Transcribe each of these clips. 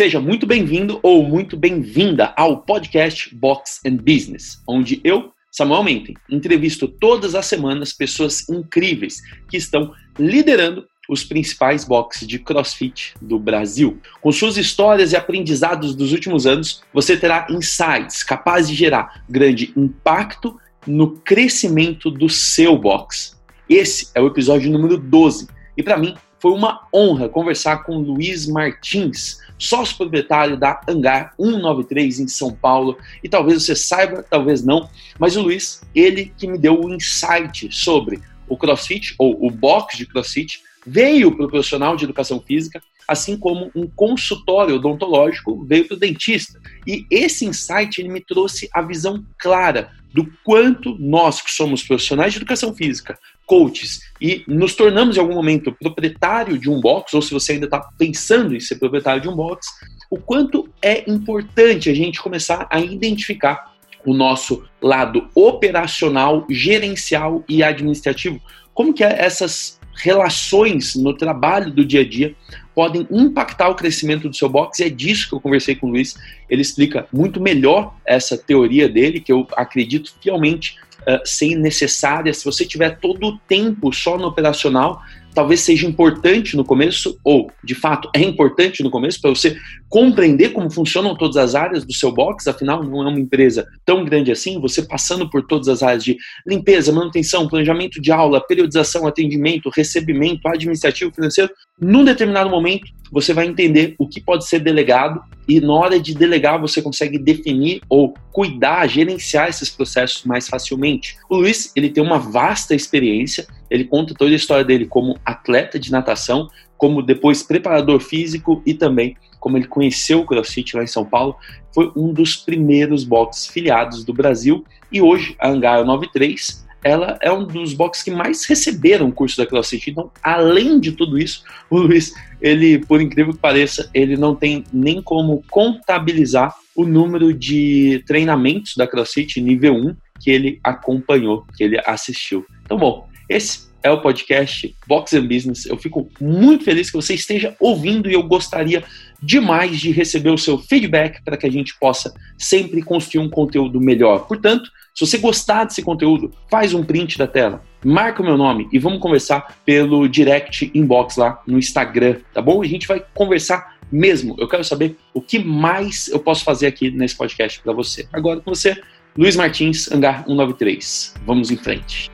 Seja muito bem-vindo ou muito bem-vinda ao podcast Box and Business, onde eu, Samuel Menten, entrevisto todas as semanas pessoas incríveis que estão liderando os principais boxes de CrossFit do Brasil. Com suas histórias e aprendizados dos últimos anos, você terá insights capazes de gerar grande impacto no crescimento do seu box. Esse é o episódio número 12 e para mim foi uma honra conversar com Luiz Martins, sócio proprietário da Hangar 193 em São Paulo. E talvez você saiba, talvez não, mas o Luiz, ele que me deu o insight sobre o CrossFit ou o box de CrossFit, veio para o profissional de educação física, assim como um consultório odontológico veio para o dentista. E esse insight ele me trouxe a visão clara do quanto nós que somos profissionais de educação física, coaches, e nos tornamos em algum momento proprietário de um box, ou se você ainda está pensando em ser proprietário de um box, o quanto é importante a gente começar a identificar o nosso lado operacional, gerencial e administrativo. Como que é essas relações no trabalho do dia a dia podem impactar o crescimento do seu box, e é disso que eu conversei com o Luiz. Ele explica muito melhor essa teoria dele, que eu acredito fielmente uh, ser necessária. Se você tiver todo o tempo só no operacional, talvez seja importante no começo, ou de fato é importante no começo, para você compreender como funcionam todas as áreas do seu box, afinal, não é uma empresa tão grande assim, você passando por todas as áreas de limpeza, manutenção, planejamento de aula, periodização, atendimento, recebimento, administrativo, financeiro, num determinado momento você vai entender o que pode ser delegado e na hora de delegar você consegue definir ou cuidar, gerenciar esses processos mais facilmente. O Luiz, ele tem uma vasta experiência, ele conta toda a história dele como atleta de natação, como depois preparador físico e também como ele conheceu o CrossFit lá em São Paulo, foi um dos primeiros boxes filiados do Brasil e hoje a Hangar 93 ela é um dos boxes que mais receberam o curso da CrossFit. Então, além de tudo isso, o Luiz, ele, por incrível que pareça, ele não tem nem como contabilizar o número de treinamentos da CrossFit nível 1 que ele acompanhou, que ele assistiu. Então, bom, esse é o podcast Box and Business. Eu fico muito feliz que você esteja ouvindo e eu gostaria demais de receber o seu feedback para que a gente possa sempre construir um conteúdo melhor. Portanto, se você gostar desse conteúdo, faz um print da tela, marca o meu nome e vamos conversar pelo direct inbox lá no Instagram, tá bom? A gente vai conversar mesmo. Eu quero saber o que mais eu posso fazer aqui nesse podcast para você. Agora com você, Luiz Martins, Hangar 193. Vamos em frente.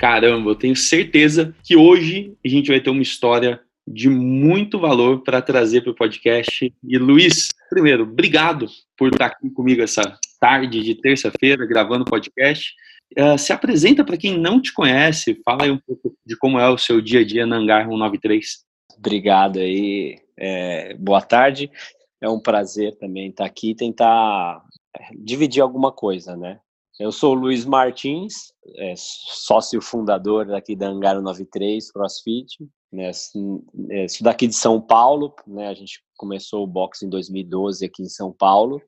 Caramba, eu tenho certeza que hoje a gente vai ter uma história de muito valor para trazer para o podcast. E Luiz, primeiro, obrigado por estar aqui comigo essa tarde de terça-feira gravando o podcast. Uh, se apresenta para quem não te conhece, fala aí um pouco de como é o seu dia a dia na Hangar 193. Obrigado aí, é, boa tarde. É um prazer também estar aqui e tentar é, dividir alguma coisa, né? Eu sou o Luiz Martins, é, sócio fundador aqui da Hangar 93 CrossFit, né, é, sou daqui de São Paulo, né, a gente começou o boxe em 2012 aqui em São Paulo.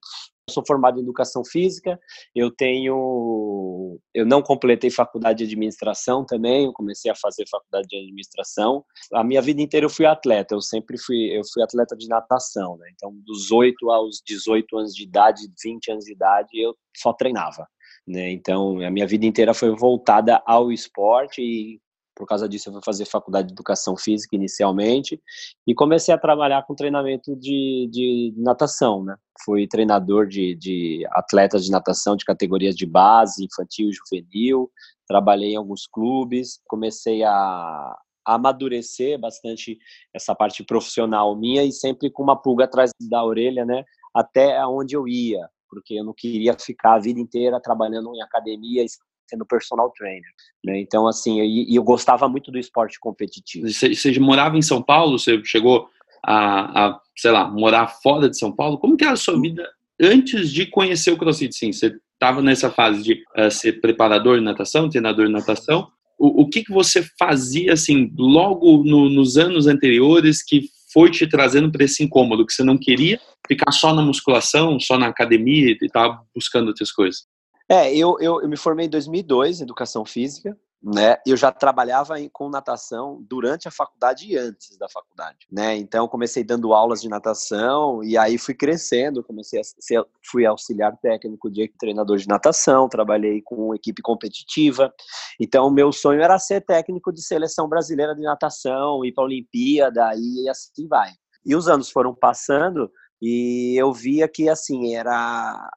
Eu sou formado em educação física, eu tenho, eu não completei faculdade de administração também, eu comecei a fazer faculdade de administração. A minha vida inteira eu fui atleta, eu sempre fui, eu fui atleta de natação, né? Então, dos 8 aos 18 anos de idade, 20 anos de idade, eu só treinava. Né? Então, a minha vida inteira foi voltada ao esporte e por causa disso eu fui fazer faculdade de educação física inicialmente e comecei a trabalhar com treinamento de, de natação, né? Fui treinador de, de atletas de natação de categorias de base, infantil juvenil, trabalhei em alguns clubes, comecei a, a amadurecer bastante essa parte profissional minha e sempre com uma pulga atrás da orelha, né? Até onde eu ia, porque eu não queria ficar a vida inteira trabalhando em academia sendo personal trainer. Né? Então, assim, e eu, eu, gostava muito do esporte competitivo. Você, você morava em São Paulo? Você chegou a, a, sei lá, morar fora de São Paulo? Como que era a sua vida antes de conhecer o CrossFit? Sim, você estava nessa fase de uh, ser preparador de natação, treinador de natação. O, o que, que você fazia, assim, logo no, nos anos anteriores que foi te trazendo para esse incômodo, que você não queria ficar só na musculação, só na academia e estava buscando outras coisas? É, eu, eu, eu, me formei em 2002 em educação física, né? Eu já trabalhava com natação durante a faculdade e antes da faculdade, né? Então comecei dando aulas de natação e aí fui crescendo, comecei a ser, fui auxiliar técnico de treinador de natação, trabalhei com equipe competitiva. Então meu sonho era ser técnico de seleção brasileira de natação, ir para a Olimpíada e assim vai. E os anos foram passando e eu via que assim era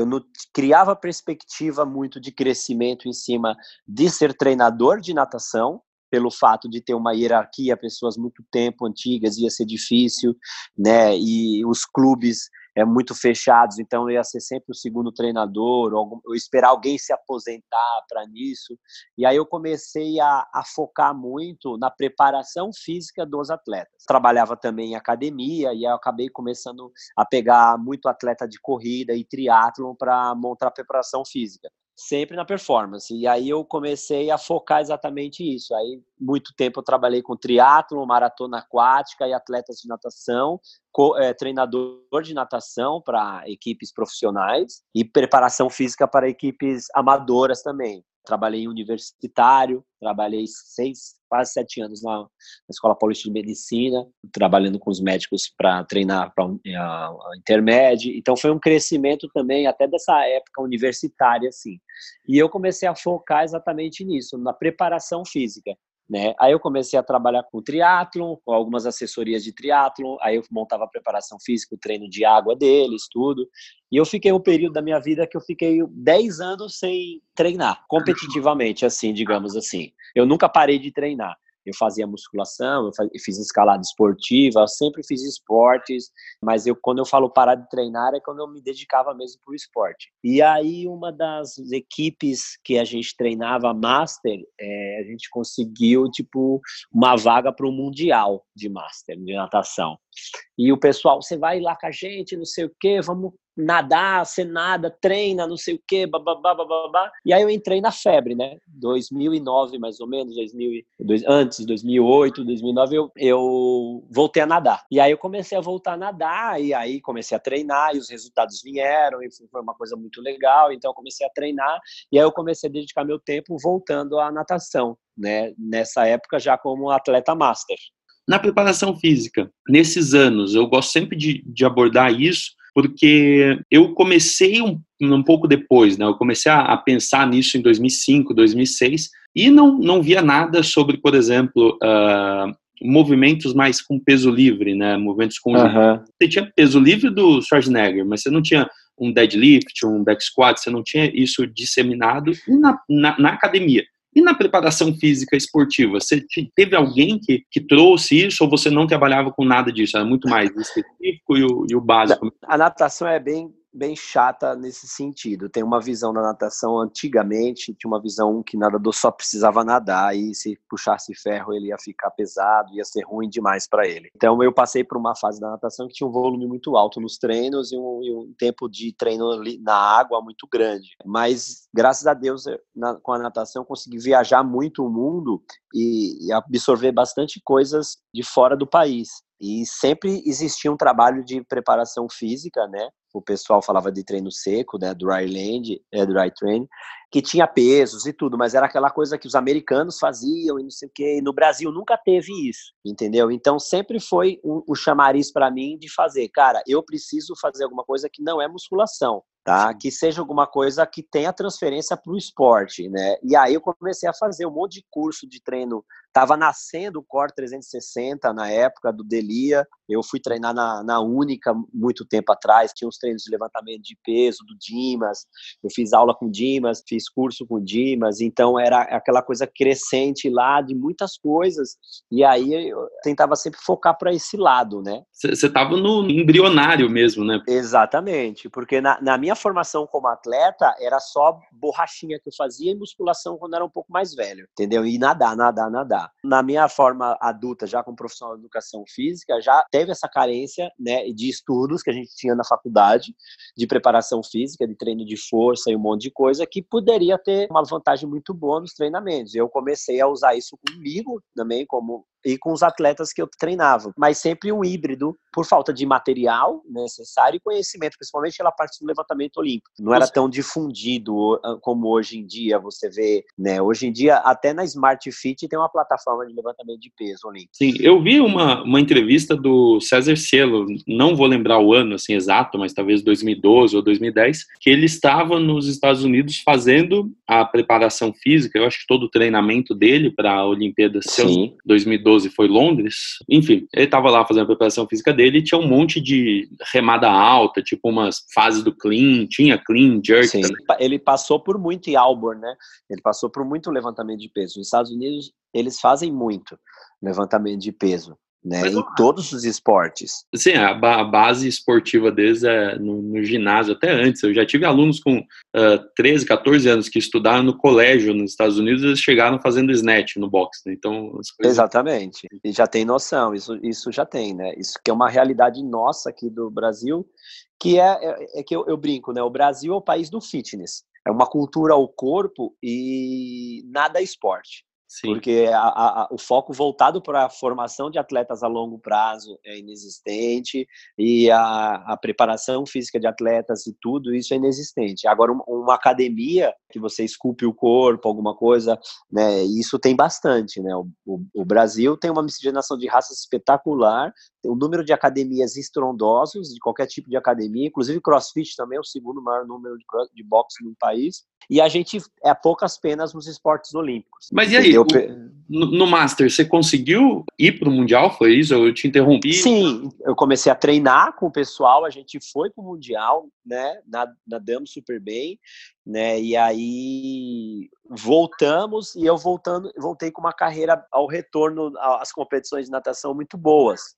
eu não criava perspectiva muito de crescimento em cima de ser treinador de natação, pelo fato de ter uma hierarquia, pessoas muito tempo antigas, ia ser difícil, né? E os clubes é, muito fechados, então eu ia ser sempre o segundo treinador, ou, ou esperar alguém se aposentar para nisso. E aí eu comecei a, a, focar muito na preparação física dos atletas. Trabalhava também em academia e eu acabei começando a pegar muito atleta de corrida e triatlon para montar a preparação física sempre na performance. E aí eu comecei a focar exatamente isso. Aí muito tempo eu trabalhei com triatlo, maratona aquática e atletas de natação, é, treinador de natação para equipes profissionais e preparação física para equipes amadoras também trabalhei em universitário, trabalhei seis, quase sete anos na, na Escola Paulista de Medicina, trabalhando com os médicos para treinar para a, a intermédio. Então foi um crescimento também até dessa época universitária, assim. E eu comecei a focar exatamente nisso, na preparação física. Né? Aí eu comecei a trabalhar com triatlon, com algumas assessorias de triatlon, aí eu montava a preparação física, o treino de água deles, tudo. E eu fiquei um período da minha vida que eu fiquei 10 anos sem treinar, competitivamente, assim, digamos assim. Eu nunca parei de treinar eu fazia musculação, eu fiz escalada esportiva, eu sempre fiz esportes, mas eu quando eu falo parar de treinar é quando eu me dedicava mesmo para o esporte. E aí uma das equipes que a gente treinava master, é, a gente conseguiu tipo uma vaga para o mundial de master de natação. E o pessoal, você vai lá com a gente, não sei o quê, vamos nadar, você nada, treina, não sei o quê, bababá, bababá. E aí eu entrei na febre, né? 2009, mais ou menos, 2000, antes, 2008, 2009, eu, eu voltei a nadar. E aí eu comecei a voltar a nadar, e aí comecei a treinar, e os resultados vieram, e foi uma coisa muito legal, então eu comecei a treinar, e aí eu comecei a dedicar meu tempo voltando à natação, né? Nessa época já como atleta master. Na preparação física, nesses anos, eu gosto sempre de, de abordar isso, porque eu comecei um, um pouco depois, né? Eu comecei a, a, pensar nisso em 2005, 2006 e não, não via nada sobre, por exemplo, uh, movimentos mais com peso livre, né? Movimentos com uhum. você tinha peso livre do Schwarzenegger, mas você não tinha um deadlift, um back squat, você não tinha isso disseminado na, na, na academia. E na preparação física esportiva, você teve alguém que, que trouxe isso ou você não trabalhava com nada disso? Era muito mais específico e o, e o básico? A natação é bem bem chata nesse sentido. Tem uma visão da natação antigamente, tinha uma visão que nadador só precisava nadar e se puxasse ferro ele ia ficar pesado, ia ser ruim demais para ele. Então eu passei por uma fase da natação que tinha um volume muito alto nos treinos e um, e um tempo de treino na água muito grande. Mas graças a Deus na, com a natação consegui viajar muito o mundo e, e absorver bastante coisas de fora do país. E sempre existia um trabalho de preparação física, né? O pessoal falava de treino seco, né? Dry land, é, dry training, que tinha pesos e tudo, mas era aquela coisa que os americanos faziam e não sei o quê. E no Brasil nunca teve isso, entendeu? Então sempre foi o um chamariz para mim de fazer, cara, eu preciso fazer alguma coisa que não é musculação tá? Que seja alguma coisa que tenha transferência para o esporte, né? E aí eu comecei a fazer um monte de curso de treino. Tava nascendo o Core 360 na época do Delia. Eu fui treinar na, na Única muito tempo atrás. Tinha uns treinos de levantamento de peso do Dimas. Eu fiz aula com Dimas, fiz curso com Dimas. Então era aquela coisa crescente lá de muitas coisas. E aí eu tentava sempre focar para esse lado, né? Você estava no embrionário mesmo, né? Exatamente, porque na, na minha formação como atleta era só borrachinha que eu fazia e musculação quando era um pouco mais velho, entendeu? E nadar, nadar, nadar. Na minha forma adulta, já como profissional de educação física, já teve essa carência, né, de estudos que a gente tinha na faculdade, de preparação física, de treino de força e um monte de coisa que poderia ter uma vantagem muito boa nos treinamentos. Eu comecei a usar isso comigo também como e com os atletas que eu treinava, mas sempre um híbrido por falta de material necessário e conhecimento, principalmente pela parte do levantamento olímpico. Não era tão difundido ah, como hoje em dia você vê, né? Hoje em dia até na Smart Fit tem uma plataforma de levantamento de peso olímpico. Sim, eu vi uma, uma entrevista do César Cielo, não vou lembrar o ano assim exato, mas talvez 2012 ou 2010, que ele estava nos Estados Unidos fazendo a preparação física, eu acho que todo o treinamento dele para a Olimpíada Sim. 2012 foi Londres. Enfim, ele estava lá fazendo a preparação física dele e tinha um monte de remada alta, tipo umas fases do clean, tinha clean, jerk. Sim. Também. Ele passou por muito em Auburn, né? Ele passou por muito levantamento de peso. Nos Estados Unidos, eles fazem muito levantamento de peso né, em todos os esportes. Sim, a, a base esportiva deles é no, no, ginásio, até antes. Eu já tive alunos com uh, 13, 14 anos que estudaram no colégio nos Estados Unidos, eles chegaram fazendo snatch no boxe, né? Então, coisas... Exatamente. E já tem noção, isso, isso já tem, né? Isso que é uma realidade nossa aqui do Brasil, que é, é, é que eu, eu brinco, né? O Brasil é o país do fitness. É uma cultura ao corpo e nada é esporte. Sim. Porque a, a, o foco voltado para a formação de atletas a longo prazo é inexistente e a, a, preparação física de atletas e tudo isso é inexistente. Agora, uma, uma academia que você esculpe o corpo, alguma coisa, né, isso tem bastante. Né? O, o, o Brasil tem uma miscigenação de raças espetacular, tem um número de academias estrondosos, de qualquer tipo de academia, inclusive crossfit também é o segundo maior número de, de boxe no país, e a gente é poucas penas nos esportes olímpicos. Mas e aí, no, no Master, você conseguiu ir para o Mundial? Foi isso? Eu te interrompi? Sim, eu comecei a treinar com o pessoal, a gente foi para o Mundial, né? Nadamos super bem, né? E aí voltamos e eu voltando, voltei com uma carreira ao retorno às competições de natação muito boas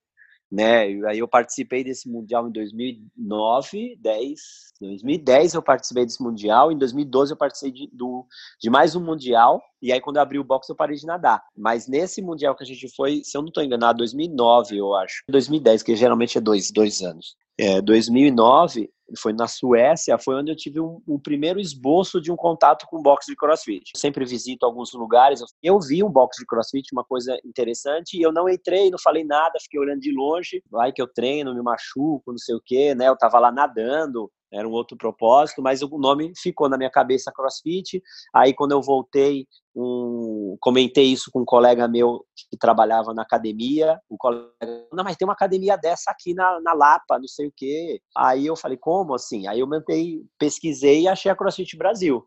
né? E aí eu participei desse mundial em 2009, 10, 2010 eu participei desse mundial, em 2012 eu participei de, do, de mais um mundial, e aí quando eu abri o box eu parei de nadar. Mas nesse mundial que a gente foi, se eu não estou enganado, 2009 eu acho, 2010, que geralmente é dois, dois anos. É, 2009 foi na Suécia, foi onde eu tive um, um, primeiro esboço de um contato com boxe de crossfit. Eu sempre visito alguns lugares, eu vi um boxe de crossfit, uma coisa interessante, e eu não entrei, não falei nada, fiquei olhando de longe, vai que eu treino, me machuco, não sei o quê, né? Eu tava lá nadando, era um outro propósito, mas o nome ficou na minha cabeça CrossFit. Aí quando eu voltei, um, comentei isso com um colega meu que trabalhava na academia, o colega, não, mas tem uma academia dessa aqui na, na Lapa, não sei o quê. Aí eu falei, como assim? Aí eu mentei, pesquisei e achei a CrossFit Brasil.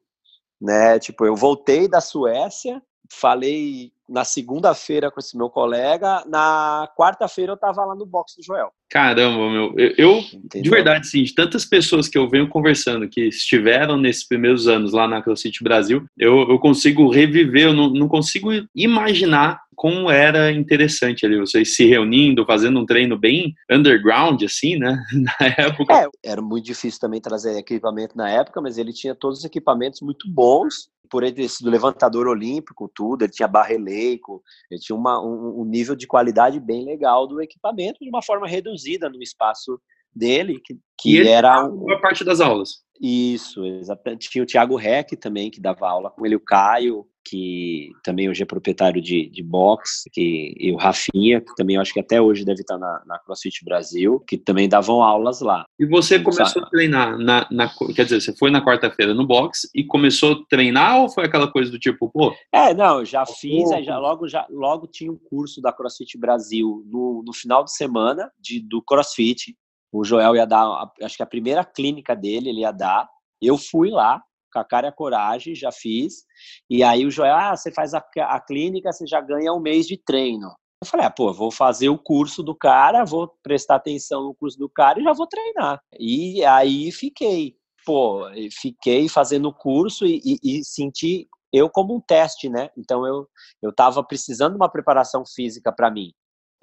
Né? Tipo, eu voltei da Suécia, falei na segunda-feira com esse meu colega, na quarta-feira eu tava lá no box do Joel. Caramba, meu, eu, eu de verdade, sim, de tantas pessoas que eu venho conversando que estiveram nesses primeiros anos lá na CrossFit Brasil, eu, eu consigo reviver, eu não, não consigo imaginar como era interessante ali, vocês se reunindo, fazendo um treino bem underground, assim, né? Na época. É, era muito difícil também trazer equipamento na época, mas ele tinha todos os equipamentos muito bons por ele ter sido levantador olímpico, tudo, ele tinha barra eleico, ele tinha uma, um, um, nível de qualidade bem legal do equipamento de uma forma reduzida no espaço dele, que, que era a parte das aulas. Isso, exatamente. Tinha o Thiago Reck também, que dava aula com ele, o Caio, que também hoje é proprietário de, de box, que, e o Rafinha, que também eu acho que até hoje deve estar na, na CrossFit Brasil, que também davam aulas lá. E você começou sabe? a treinar, na, na, quer dizer, você foi na quarta-feira no box e começou a treinar ou foi aquela coisa do tipo, pô? É, não, eu já fiz, aí já, logo, já, logo tinha um curso da CrossFit Brasil no, no final de semana de, do CrossFit, o Joel ia dar, acho que a primeira clínica dele ele ia dar, eu fui lá, com a cara e a coragem, já fiz. E aí o Joel, ah, você faz a, a clínica, você já ganha um mês de treino. Eu falei, ah, pô, vou fazer o curso do cara, vou prestar atenção no curso do cara e já vou treinar. E aí fiquei, pô, fiquei fazendo o curso e, e, e senti eu como um teste, né? Então eu eu estava precisando de uma preparação física para mim.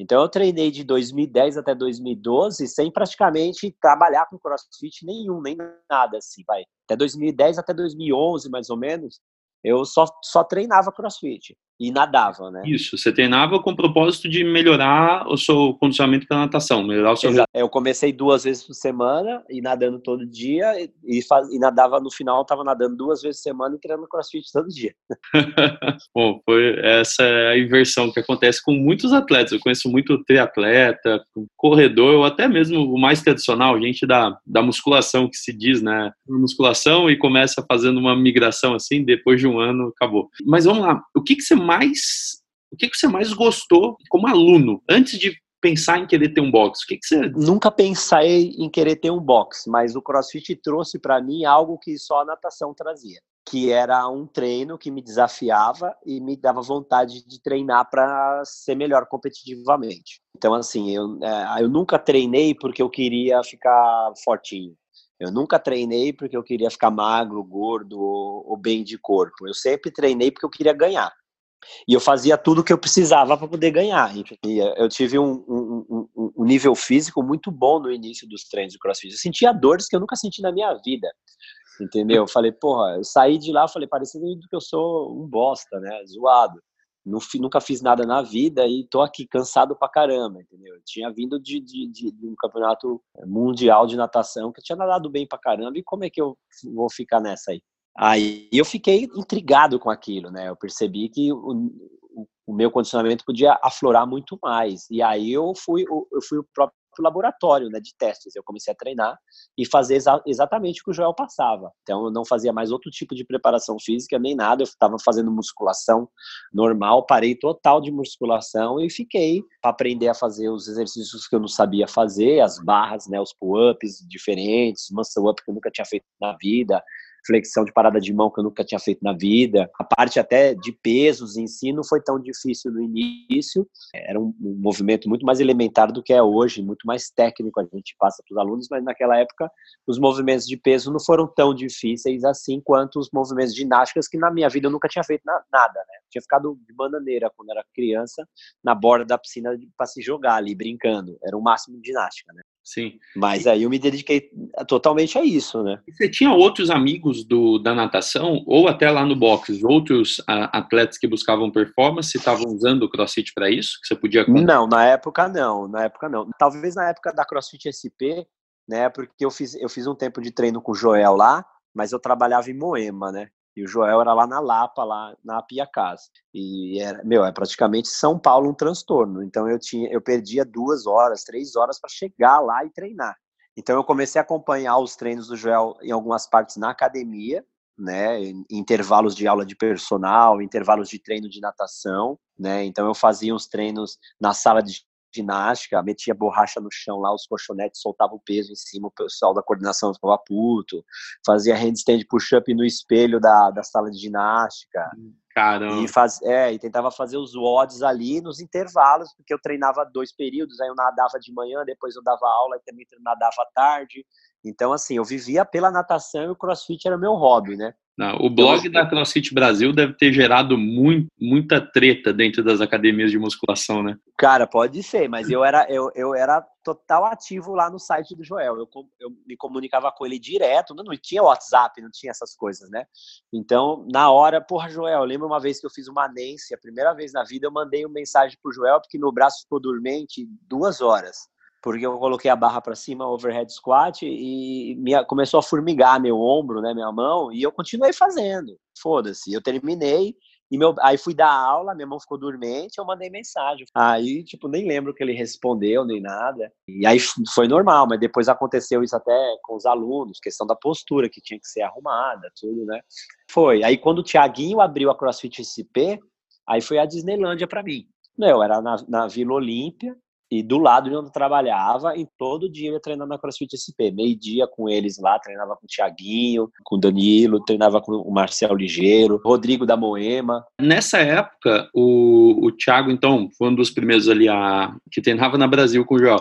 Então eu treinei de 2010 até 2012 sem praticamente trabalhar com CrossFit nenhum, nem nada assim, vai. Até 2010 até 2011 mais ou menos, eu só só treinava CrossFit. E nadava, né? Isso, você treinava com o propósito de melhorar o seu condicionamento para natação, melhorar o seu... Exato. Eu comecei duas vezes por semana e nadando todo dia e, faz, e nadava no final, estava nadando duas vezes por semana e treinando crossfit todo dia. Bom, foi essa é a inversão que acontece com muitos atletas. Eu conheço muito triatleta, corredor, ou até mesmo o mais tradicional, gente da, da musculação que se diz, né? Musculação e começa fazendo uma migração assim, depois de um ano acabou. Mas vamos lá, o que, que você mais o que, que você mais gostou como aluno antes de pensar em querer ter um box? O que, que você nunca pensei em querer ter um box, mas o CrossFit trouxe para mim algo que só a natação trazia, que era um treino que me desafiava e me dava vontade de treinar para ser melhor competitivamente. Então assim, eu, é, eu nunca treinei porque eu queria ficar fortinho. Eu nunca treinei porque eu queria ficar magro, gordo ou, ou bem de corpo. Eu sempre treinei porque eu queria ganhar. E eu fazia tudo o que eu precisava para poder ganhar. E eu tive um, um, um, um, nível físico muito bom no início dos treinos de crossfit. Eu sentia dores que eu nunca senti na minha vida. Entendeu? Eu falei, porra, eu saí de lá, falei, parecendo que eu sou um bosta, né? Zoado. Nunca fiz nada na vida e tô aqui cansado pra caramba, entendeu? Eu tinha vindo de, de, de, de um campeonato mundial de natação que eu tinha nadado bem pra caramba e como é que eu vou ficar nessa aí? Aí eu fiquei intrigado com aquilo, né? Eu percebi que o, o, meu condicionamento podia aflorar muito mais. E aí eu fui, eu fui o próprio laboratório né, de testes. Eu comecei a treinar e fazer exa exatamente o que o Joel passava. Então eu não fazia mais outro tipo de preparação física nem nada. Eu estava fazendo musculação normal, parei total de musculação e fiquei para aprender a fazer os exercícios que eu não sabia fazer, as barras, né, os pull-ups diferentes, muscle up que eu nunca tinha feito na vida, flexão de parada de mão que eu nunca tinha feito na vida. A parte até de pesos em si não foi tão difícil no início. Era um, um movimento muito mais elementar do que é hoje, muito mais técnico a gente passa para os alunos, mas naquela época os movimentos de peso não foram tão difíceis assim quanto os movimentos ginásticos que na minha vida eu nunca tinha feito na, nada, né? Tinha ficado de bananeira quando era criança na borda da piscina para se jogar ali brincando. Era o máximo de ginástica, né? Sim. Mas aí eu me dediquei totalmente a isso, né? você tinha outros amigos do, da natação, ou até lá no box, outros a, atletas que buscavam performance, estavam usando o CrossFit para isso? Que você podia Não, na época não, na época não. Talvez na época da CrossFit SP, né? Porque eu fiz, eu fiz um tempo de treino com o Joel lá, mas eu trabalhava em Moema, né? E o Joel era lá na Lapa, lá na Pia Casa. E era, meu, é praticamente São Paulo um transtorno. Então eu tinha, eu perdia duas horas, três horas para chegar lá e treinar. Então eu comecei a acompanhar os treinos do Joel em algumas partes na academia, né, intervalos de aula de personal, intervalos de treino de natação, né? Então eu fazia uns treinos na sala de ginástica, metia borracha no chão lá, os colchonetes soltava o peso em cima, o pessoal da coordenação ficava puto, fazia handstand push-up no espelho da, da sala de ginástica. Caramba. E, faz, é, e tentava fazer os WODs ali nos intervalos, porque eu treinava dois períodos, aí eu nadava de manhã, depois eu dava aula e também nadava à tarde. Então, assim, eu vivia pela natação e o crossfit era meu hobby, né? Não, o blog da CrossFit Brasil deve ter gerado muito, muita treta dentro das academias de musculação, né? Cara, pode ser, mas eu era, eu, eu era total ativo lá no site do Joel. Eu, eu me comunicava com ele direto, não, não tinha WhatsApp, não tinha essas coisas, né? Então, na hora, porra, Joel, eu lembro uma vez que eu fiz uma Nancy, a primeira vez na vida, eu mandei uma mensagem pro Joel, porque meu braço ficou dormente duas horas porque eu coloquei a barra para cima, overhead squat, e minha, começou a formigar meu ombro, né, minha mão, e eu continuei fazendo. Foda-se, eu terminei, e meu, aí fui dar aula, minha mão ficou dormente, eu mandei mensagem. Aí, tipo, nem lembro que ele respondeu, nem nada. E aí foi normal, mas depois aconteceu isso até com os alunos, questão da postura, que tinha que ser arrumada, tudo, né? Foi. Aí quando o Tiaguinho abriu a CrossFit SP, aí foi a Disneylândia para mim. Meu, era na, na Vila Olímpia, e do lado de onde eu trabalhava, e todo dia eu ia treinar na CrossFit SP. Meio-dia com eles lá, treinava com o Thiaguinho, com o Danilo, treinava com o Marcel Ligeiro, Rodrigo da Moema. Nessa época, o, o Thiago, então, foi um dos primeiros ali a, que treinava na Brasil com o Joel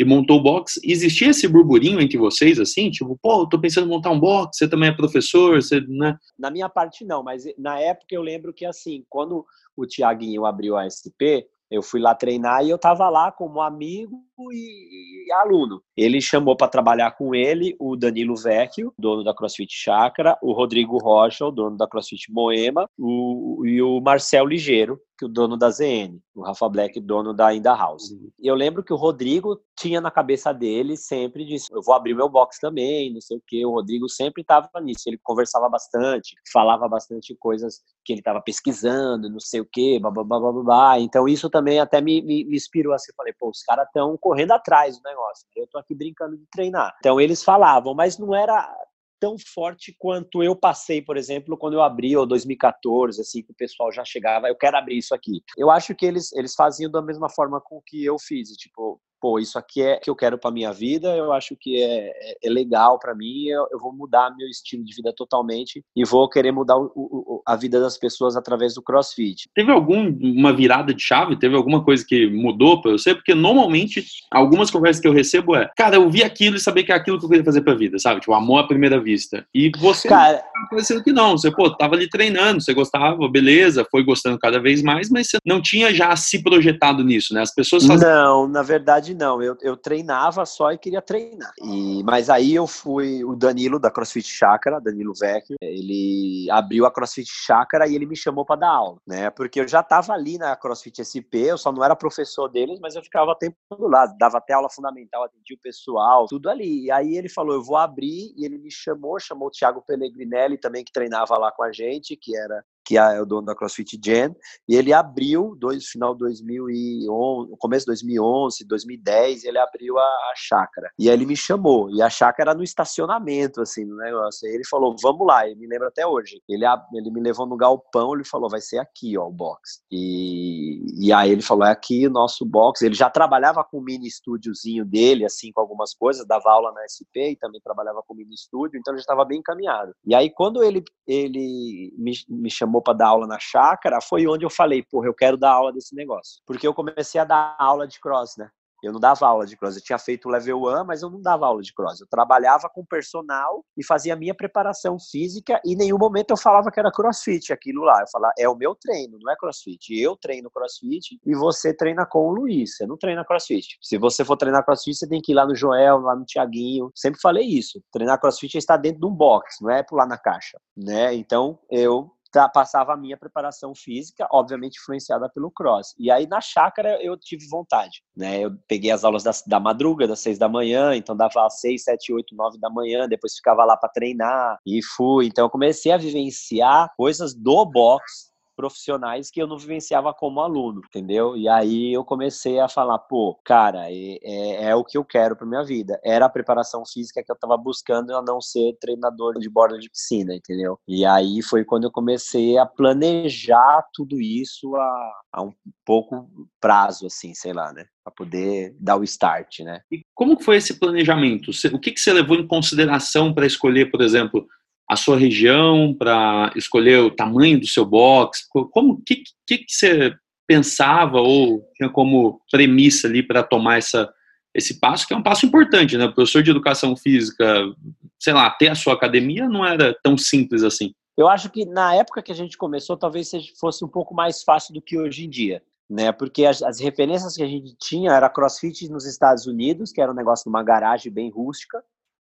e montou o box, existia esse burburinho entre vocês, assim? Tipo, pô, tô pensando em montar um box, você também é professor, você, né? Na minha parte, não, mas na época eu lembro que, assim, quando o Tiaguinho abriu a SP, eu fui lá treinar e eu tava lá como amigo e, e aluno. Ele chamou para trabalhar com ele o Danilo Vecchio, dono da CrossFit Chakra, o Rodrigo Rocha, o dono da CrossFit Moema, o, e o Marcel Ligeiro, que o dono da ZN, o Rafa Black, dono da Inda House. Uhum. E eu lembro que o Rodrigo tinha na cabeça dele sempre disso, eu vou abrir meu box também, não sei o quê. O Rodrigo sempre estava nisso, ele conversava bastante, falava bastante coisas que ele estava pesquisando, não sei o quê, blá, blá, blá, blá, blá. Então isso também até me, me, me inspirou assim, falei, pô, os caras estão correndo atrás do negócio, eu tô aqui brincando de treinar. Então eles falavam, mas não era tão forte quanto eu passei, por exemplo, quando eu abri, ou 2014, assim, que o pessoal já chegava, eu quero abrir isso aqui. Eu acho que eles, eles faziam da mesma forma com que eu fiz, tipo, pô, isso aqui é que eu quero para minha vida, eu acho que é, é, é legal para mim, eu, eu, vou mudar meu estilo de vida totalmente e vou querer mudar o, o, a vida das pessoas através do CrossFit. Teve alguma virada de chave? Teve alguma coisa que mudou para você? Porque normalmente algumas conversas que eu recebo é, cara, eu vi aquilo e sabia que é aquilo que eu queria fazer para vida, sabe? Tipo, amor à primeira vista. E você cara, parecendo que não, você pô, tava ali treinando, você gostava, beleza, foi gostando cada vez mais, mas você não tinha já se projetado nisso, né? As pessoas faziam... Não, na verdade verdade, não. Eu, eu treinava só e queria treinar. E, mas aí eu fui, o Danilo da CrossFit Chácara, Danilo Vecchio, ele abriu a CrossFit Chácara e ele me chamou para dar aula, né? Porque eu já estava ali na CrossFit SP, eu só não era professor deles, mas eu ficava o tempo do lado, dava até aula fundamental, atendia o pessoal, tudo ali. E aí ele falou, eu vou abrir, e ele me chamou, chamou o Thiago Pellegrinelli também, que treinava lá com a gente, que era que é o dono da CrossFit Gen, e ele abriu, dois, final 2011, começo de 2011, 2010, ele abriu a, a chácara. E aí ele me chamou, e a chácara era no estacionamento, assim, no negócio. Aí ele falou, vamos lá, ele me lembra até hoje. Ele, ele me levou no galpão, ele falou, vai ser aqui, ó, o box. E, e aí ele falou, é aqui o nosso box. Ele já trabalhava com o mini estúdiozinho dele, assim, com algumas coisas, dava aula na SP e também trabalhava com o mini estúdio, então ele já estava bem encaminhado. E aí quando ele, ele me, me chamou chamou para dar aula na chácara, foi onde eu falei, porra, eu quero dar aula desse negócio. Porque eu comecei a dar aula de cross, né? Eu não dava aula de cross. Eu tinha feito o level 1, mas eu não dava aula de cross. Eu trabalhava com personal e fazia minha preparação física e em nenhum momento eu falava que era crossfit aquilo lá. Eu falava, é o meu treino, não é crossfit. Eu treino crossfit e você treina com o Luiz. Você não treina crossfit. Se você for treinar crossfit, você tem que ir lá no Joel, lá no Tiaguinho. Sempre falei isso. Treinar crossfit é estar dentro de um box, não é pular na caixa, né? Então, eu passava a minha preparação física, obviamente influenciada pelo cross. E aí na chácara eu tive vontade, né? Eu peguei as aulas da, da madruga, das seis da manhã, então dava seis, sete, oito, nove da manhã, depois ficava lá para treinar e fui. Então eu comecei a vivenciar coisas do box profissionais que eu não vivenciava como aluno, entendeu? E aí eu comecei a falar, pô, cara, é, é, é o que eu quero para minha vida. Era a preparação física que eu estava buscando, a não ser treinador de borda de piscina, entendeu? E aí foi quando eu comecei a planejar tudo isso a, a um pouco prazo, assim, sei lá, né? Para poder dar o start, né? E como foi esse planejamento? O que, que você levou em consideração para escolher, por exemplo, a sua região, para escolher o tamanho do seu box? Como que, que, que você pensava ou tinha como premissa ali para tomar essa, esse passo, que é um passo importante, né? Professor de educação física, sei lá, ter a sua academia não era tão simples assim. Eu acho que na época que a gente começou, talvez fosse um pouco mais fácil do que hoje em dia, né? Porque as, as referências que a gente tinha era CrossFit nos Estados Unidos, que era um negócio numa garagem bem rústica,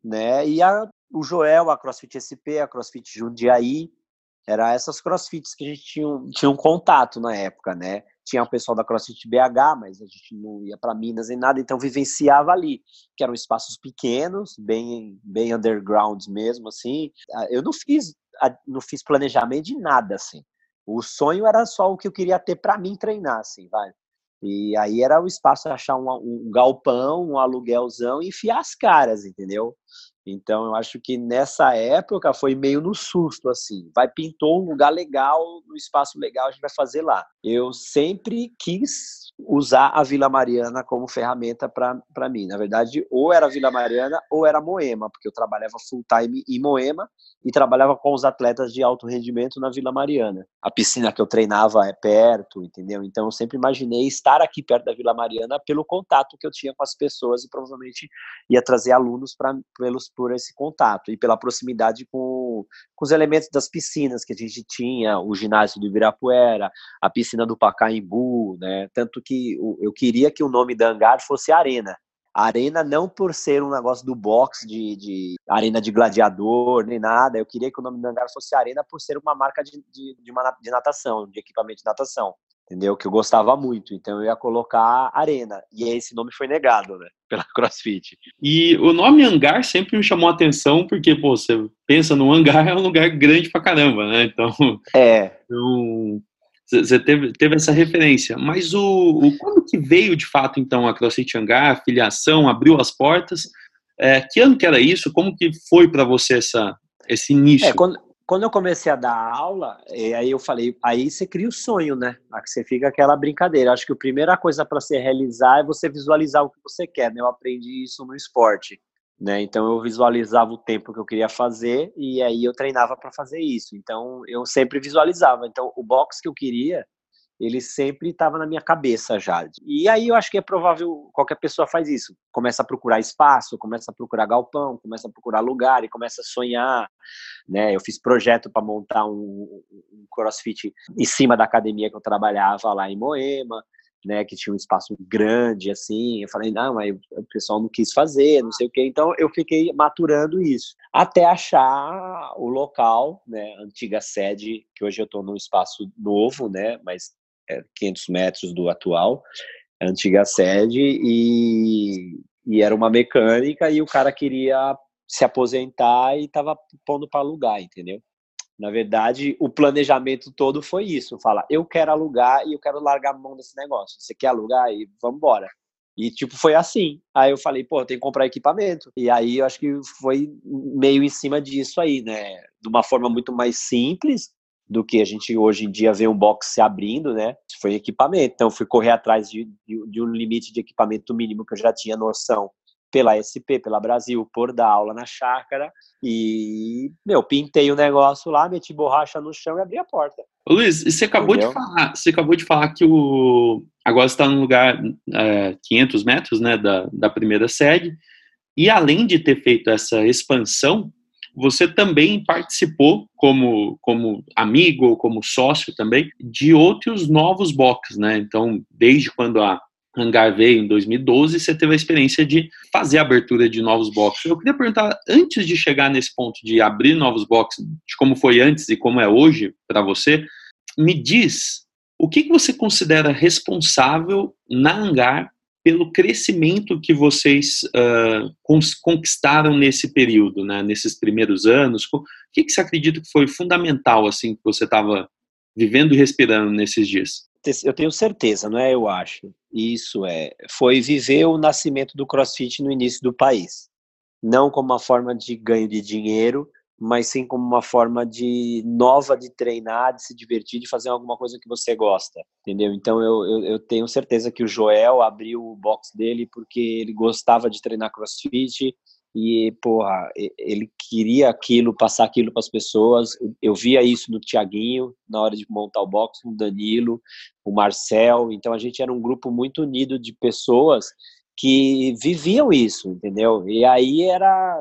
né? E a o Joel, a CrossFit SP, a CrossFit Jundiaí, era essas CrossFits que a gente tinha, tinha um contato na época, né? Tinha o pessoal da CrossFit BH, mas a gente não ia para Minas nem nada, então vivenciava ali, que eram espaços pequenos, bem bem underground mesmo assim. Ah, eu não fiz não fiz planejamento de nada assim. O sonho era só o que eu queria ter para mim treinar assim, vai. E aí era o espaço achar um, um galpão, um aluguelzão e enfiar as caras, entendeu? Então eu acho que nessa época foi meio no susto assim. Vai pintou um lugar legal, um espaço legal a gente vai fazer lá. Eu sempre quis usar a Vila Mariana como ferramenta para mim. Na verdade, ou era Vila Mariana ou era Moema, porque eu trabalhava full time em Moema e trabalhava com os atletas de alto rendimento na Vila Mariana. A piscina que eu treinava é perto, entendeu? Então eu sempre imaginei estar aqui perto da Vila Mariana pelo contato que eu tinha com as pessoas e provavelmente ia trazer alunos para pelos por esse contato e pela proximidade com, com os elementos das piscinas que a gente tinha, o ginásio do Ibirapuera, a piscina do Pacaembu, né? Tanto que eu queria que o nome da hangar fosse Arena. Arena não por ser um negócio do boxe, de, de, arena de gladiador, nem nada. Eu queria que o nome do hangar fosse Arena por ser uma marca de, de, de, uma, de natação, de equipamento de natação. Entendeu? Que eu gostava muito. Então eu ia colocar Arena. E esse nome foi negado, né? Pela CrossFit. E o nome hangar sempre me chamou a atenção, porque, pô, você pensa no hangar, é um lugar grande pra caramba, né? Então. É. Então, você teve, teve essa referência. Mas o, o quando que veio de fato então a CrossFit Hangar, a filiação, abriu as portas? É, que ano que era isso? Como que foi para você essa, esse início? É, quando, quando eu comecei a dar aula, aí eu falei, aí você cria o sonho, né? Você fica aquela brincadeira. Acho que a primeira coisa para se realizar é você visualizar o que você quer. Né? Eu aprendi isso no esporte. Né? Então eu visualizava o tempo que eu queria fazer e aí eu treinava para fazer isso. Então eu sempre visualizava. Então o box que eu queria, ele sempre estava na minha cabeça já. E aí eu acho que é provável qualquer pessoa faz isso. Começa a procurar espaço, começa a procurar galpão, começa a procurar lugar e começa a sonhar, né? Eu fiz projeto para montar um, um CrossFit em cima da academia que eu trabalhava lá em Moema né, que tinha um espaço grande, assim, eu falei, não, mas o pessoal não quis fazer, não sei o quê, então eu fiquei maturando isso, até achar o local, né, antiga sede, que hoje eu estou num espaço novo, né, mas é 500 metros do atual, antiga sede, e, e era uma mecânica, e o cara queria se aposentar e estava pondo para alugar, entendeu? Na verdade, o planejamento todo foi isso. Fala, eu quero alugar e eu quero largar a mão desse negócio. Você quer alugar? E vamos embora. E, tipo, foi assim. Aí eu falei, pô, tem que comprar equipamento. E aí eu acho que foi meio em cima disso aí, né? De uma forma muito mais simples do que a gente hoje em dia vê um box se abrindo, né? Foi equipamento. Então, fui correr atrás de, de, de um limite de equipamento mínimo que eu já tinha noção pela SP, pela Brasil, por dar aula na chácara e, meu, pintei o negócio lá, meti borracha no chão e abri a porta. Ô, Luiz, você acabou Entendeu? de falar, você acabou de falar que o agora está no lugar é, 500 metros, né, da, da primeira sede. E além de ter feito essa expansão, você também participou como, como amigo ou como sócio também de outros novos boxes, né? Então, desde quando a Hangar veio em 2012, você teve a experiência de fazer a abertura de novos boxes. Eu queria perguntar, antes de chegar nesse ponto de abrir novos boxes, de como foi antes e como é hoje para você, me diz o que, você considera responsável na Hangar pelo crescimento que vocês uh, conquistaram nesse período, né, nesses primeiros anos? O que, que você acredita que foi fundamental assim que você estava vivendo e respirando nesses dias? Eu tenho certeza, não é? Eu acho. Isso é, foi viver o nascimento do CrossFit no início do país, não como uma forma de ganho de dinheiro, mas sim como uma forma de nova de treinar, de se divertir, de fazer alguma coisa que você gosta, entendeu? Então eu, eu, eu tenho certeza que o Joel abriu o box dele porque ele gostava de treinar CrossFit e, porra, ele queria aquilo, passar aquilo para as pessoas. Eu via isso no Tiaguinho, na hora de montar o box, no Danilo, o Marcel. Então, a gente era um grupo muito unido de pessoas que viviam isso, entendeu? E aí era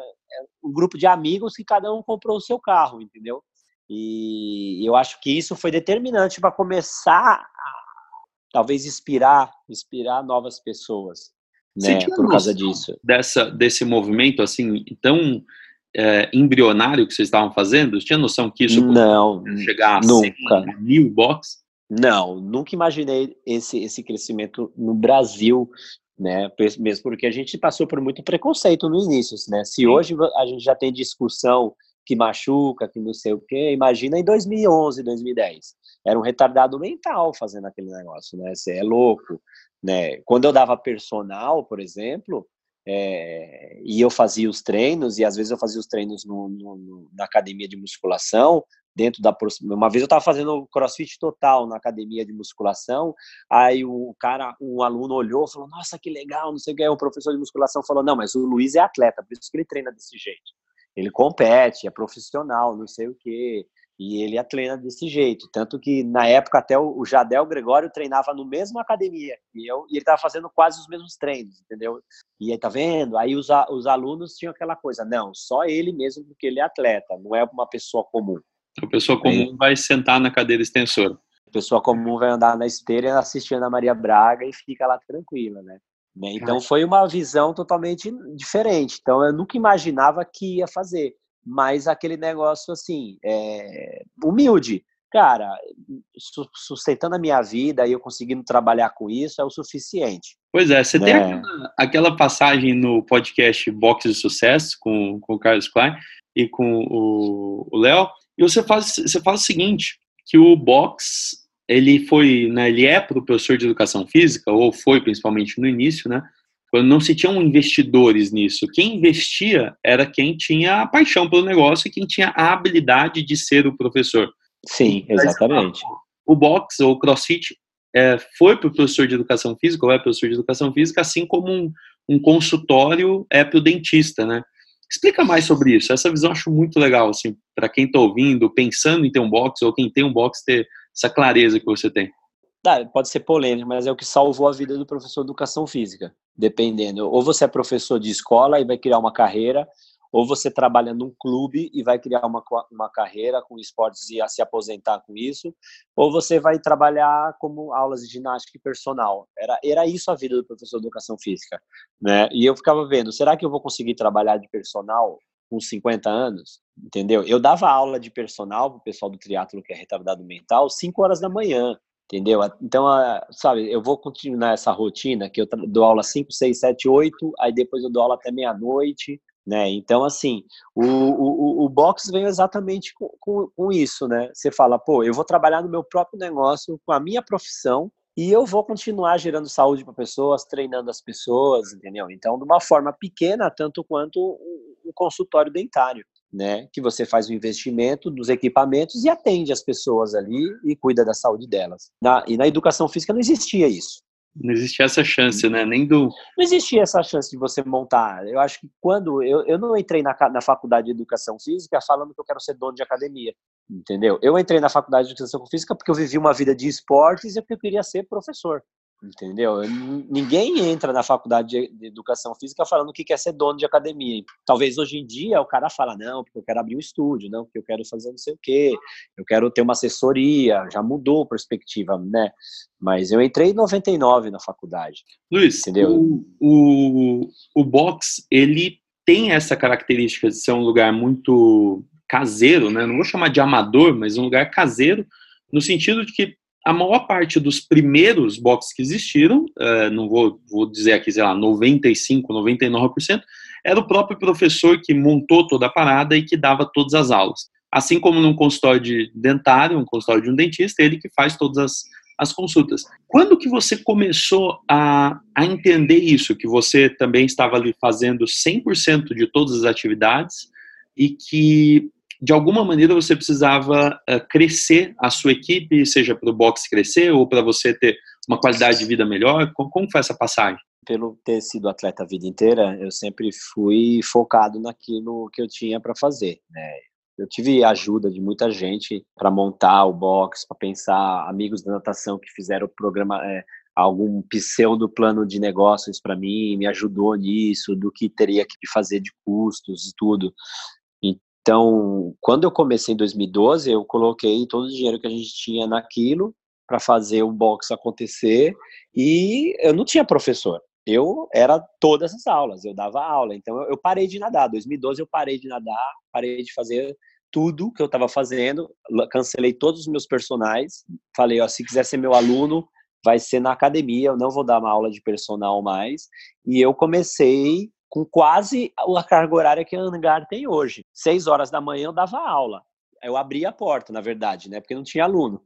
um grupo de amigos que cada um comprou o seu carro, entendeu? E eu acho que isso foi determinante para começar a talvez inspirar, inspirar novas pessoas né, por causa disso. Dessa, desse movimento assim tão é, embrionário que vocês estavam fazendo? Você tinha noção que isso não chegar a nunca. 100 mil box? Não, nunca imaginei esse, esse crescimento no Brasil, né? Mesmo porque a gente passou por muito preconceito no início, né? Se hoje a gente já tem discussão que machuca, que não sei o quê, imagina em 2011, 2010. Era um retardado mental fazendo aquele negócio, né? Você é louco, né? Quando eu dava personal, por exemplo, é, e eu fazia os treinos, e às vezes eu fazia os treinos no, no, na academia de musculação, dentro da uma vez eu estava fazendo crossfit total na academia de musculação aí o cara um aluno olhou falou nossa que legal não sei o que o professor de musculação falou não mas o Luiz é atleta por isso que ele treina desse jeito ele compete é profissional não sei o que e ele treina desse jeito. Tanto que, na época, até o Jadel Gregório treinava no mesmo academia. E, eu, e ele estava fazendo quase os mesmos treinos, entendeu? E aí, tá vendo? Aí os, os alunos tinham aquela coisa, não, só ele mesmo, porque ele é atleta, não é uma pessoa comum. A pessoa comum vai sentar na cadeira extensora. A pessoa comum vai andar na esteira assistindo a Maria Braga e fica lá tranquila, né? né? Então foi uma visão totalmente diferente. Então eu nunca imaginava que ia fazer, mas aquele negócio assim, é... humilde cara, sustentando a minha vida e eu conseguindo trabalhar com isso é o suficiente. Pois é, você né? tem aquela, aquela, passagem no podcast Box de Sucesso com, com o Carlos Klein e com o Léo, e você faz, você faz o seguinte, que o box, ele foi, né, ele é professor de educação física, ou foi principalmente no início, né, quando não se tinham investidores nisso. Quem investia era quem tinha a paixão pelo negócio e quem tinha a habilidade de ser o professor. Sim, exatamente. O box ou o crossfit é, foi para o professor de educação física, ou é professor de educação física, assim como um, um consultório é para o dentista, né? Explica mais sobre isso. Essa visão eu acho muito legal, assim, para quem está ouvindo, pensando em ter um box, ou quem tem um box, ter essa clareza que você tem. Tá, pode ser polêmico, mas é o que salvou a vida do professor de educação física, dependendo. Ou você é professor de escola e vai criar uma carreira, ou você trabalha num clube e vai criar uma, uma carreira com esportes e a se aposentar com isso, ou você vai trabalhar como aulas de ginástica e personal. Era, era isso a vida do professor de educação física, né? E eu ficava vendo, será que eu vou conseguir trabalhar de personal com 50 anos? Entendeu? Eu dava aula de personal para o pessoal do triatlo que é retardado mental 5 horas da manhã entendeu? Então, sabe, eu vou continuar essa rotina que eu dou aula 5, 6, 7, 8, aí depois eu dou aula até meia-noite, né? Então, assim, o, o, o box veio exatamente com, com, com, isso, né? Você fala, pô, eu vou trabalhar no meu próprio negócio, com a minha profissão, e eu vou continuar gerando saúde para pessoas, treinando as pessoas, entendeu? Então, de uma forma pequena, tanto quanto um, consultório dentário, né? Que você faz o investimento dos equipamentos e atende as pessoas ali e cuida da saúde delas. Na, e na educação física não existia isso. Não existia essa chance, né? Nem do. Não existia essa chance de você montar. Eu acho que quando. Eu, eu não entrei na, na faculdade de educação física falando que eu quero ser dono de academia. Entendeu? Eu entrei na faculdade de educação física porque eu vivi uma vida de esportes e porque eu queria ser professor. Entendeu? Ninguém entra na faculdade de educação física falando que quer ser dono de academia. Talvez hoje em dia o cara fala, não, porque eu quero abrir um estúdio, não, porque eu quero fazer não sei o quê, eu quero ter uma assessoria, já mudou a perspectiva, né? Mas eu entrei em 99 na faculdade. Luiz, entendeu? O, o, o box, ele tem essa característica de ser um lugar muito caseiro, né? Não vou chamar de amador, mas um lugar caseiro, no sentido de que a maior parte dos primeiros boxes que existiram, uh, não vou, vou dizer aqui, sei lá, 95, 99%, era o próprio professor que montou toda a parada e que dava todas as aulas. Assim como num consultório de dentário, um consultório de um dentista, ele que faz todas as, as consultas. Quando que você começou a, a entender isso, que você também estava ali fazendo 100% de todas as atividades e que de alguma maneira você precisava uh, crescer a sua equipe, seja para o boxe crescer ou para você ter uma qualidade de vida melhor? Como, como foi essa passagem? Pelo ter sido atleta a vida inteira, eu sempre fui focado naquilo que eu tinha para fazer. Né? Eu tive ajuda de muita gente para montar o box, para pensar, amigos da natação que fizeram o programa, é, algum pseudo plano de negócios para mim, me ajudou nisso, do que teria que fazer de custos e tudo. Então, quando eu comecei em 2012, eu coloquei todo o dinheiro que a gente tinha naquilo para fazer o box acontecer e eu não tinha professor. Eu era todas as aulas, eu dava aula. Então eu parei de nadar. 2012 eu parei de nadar, parei de fazer tudo que eu estava fazendo, cancelei todos os meus personagens, falei, ó, se quiser ser meu aluno, vai ser na academia, eu não vou dar uma aula de personal mais. E eu comecei com quase a carga horária que a Hangar tem hoje. Seis horas da manhã eu dava aula. Eu abria a porta, na verdade, né? Porque não tinha aluno.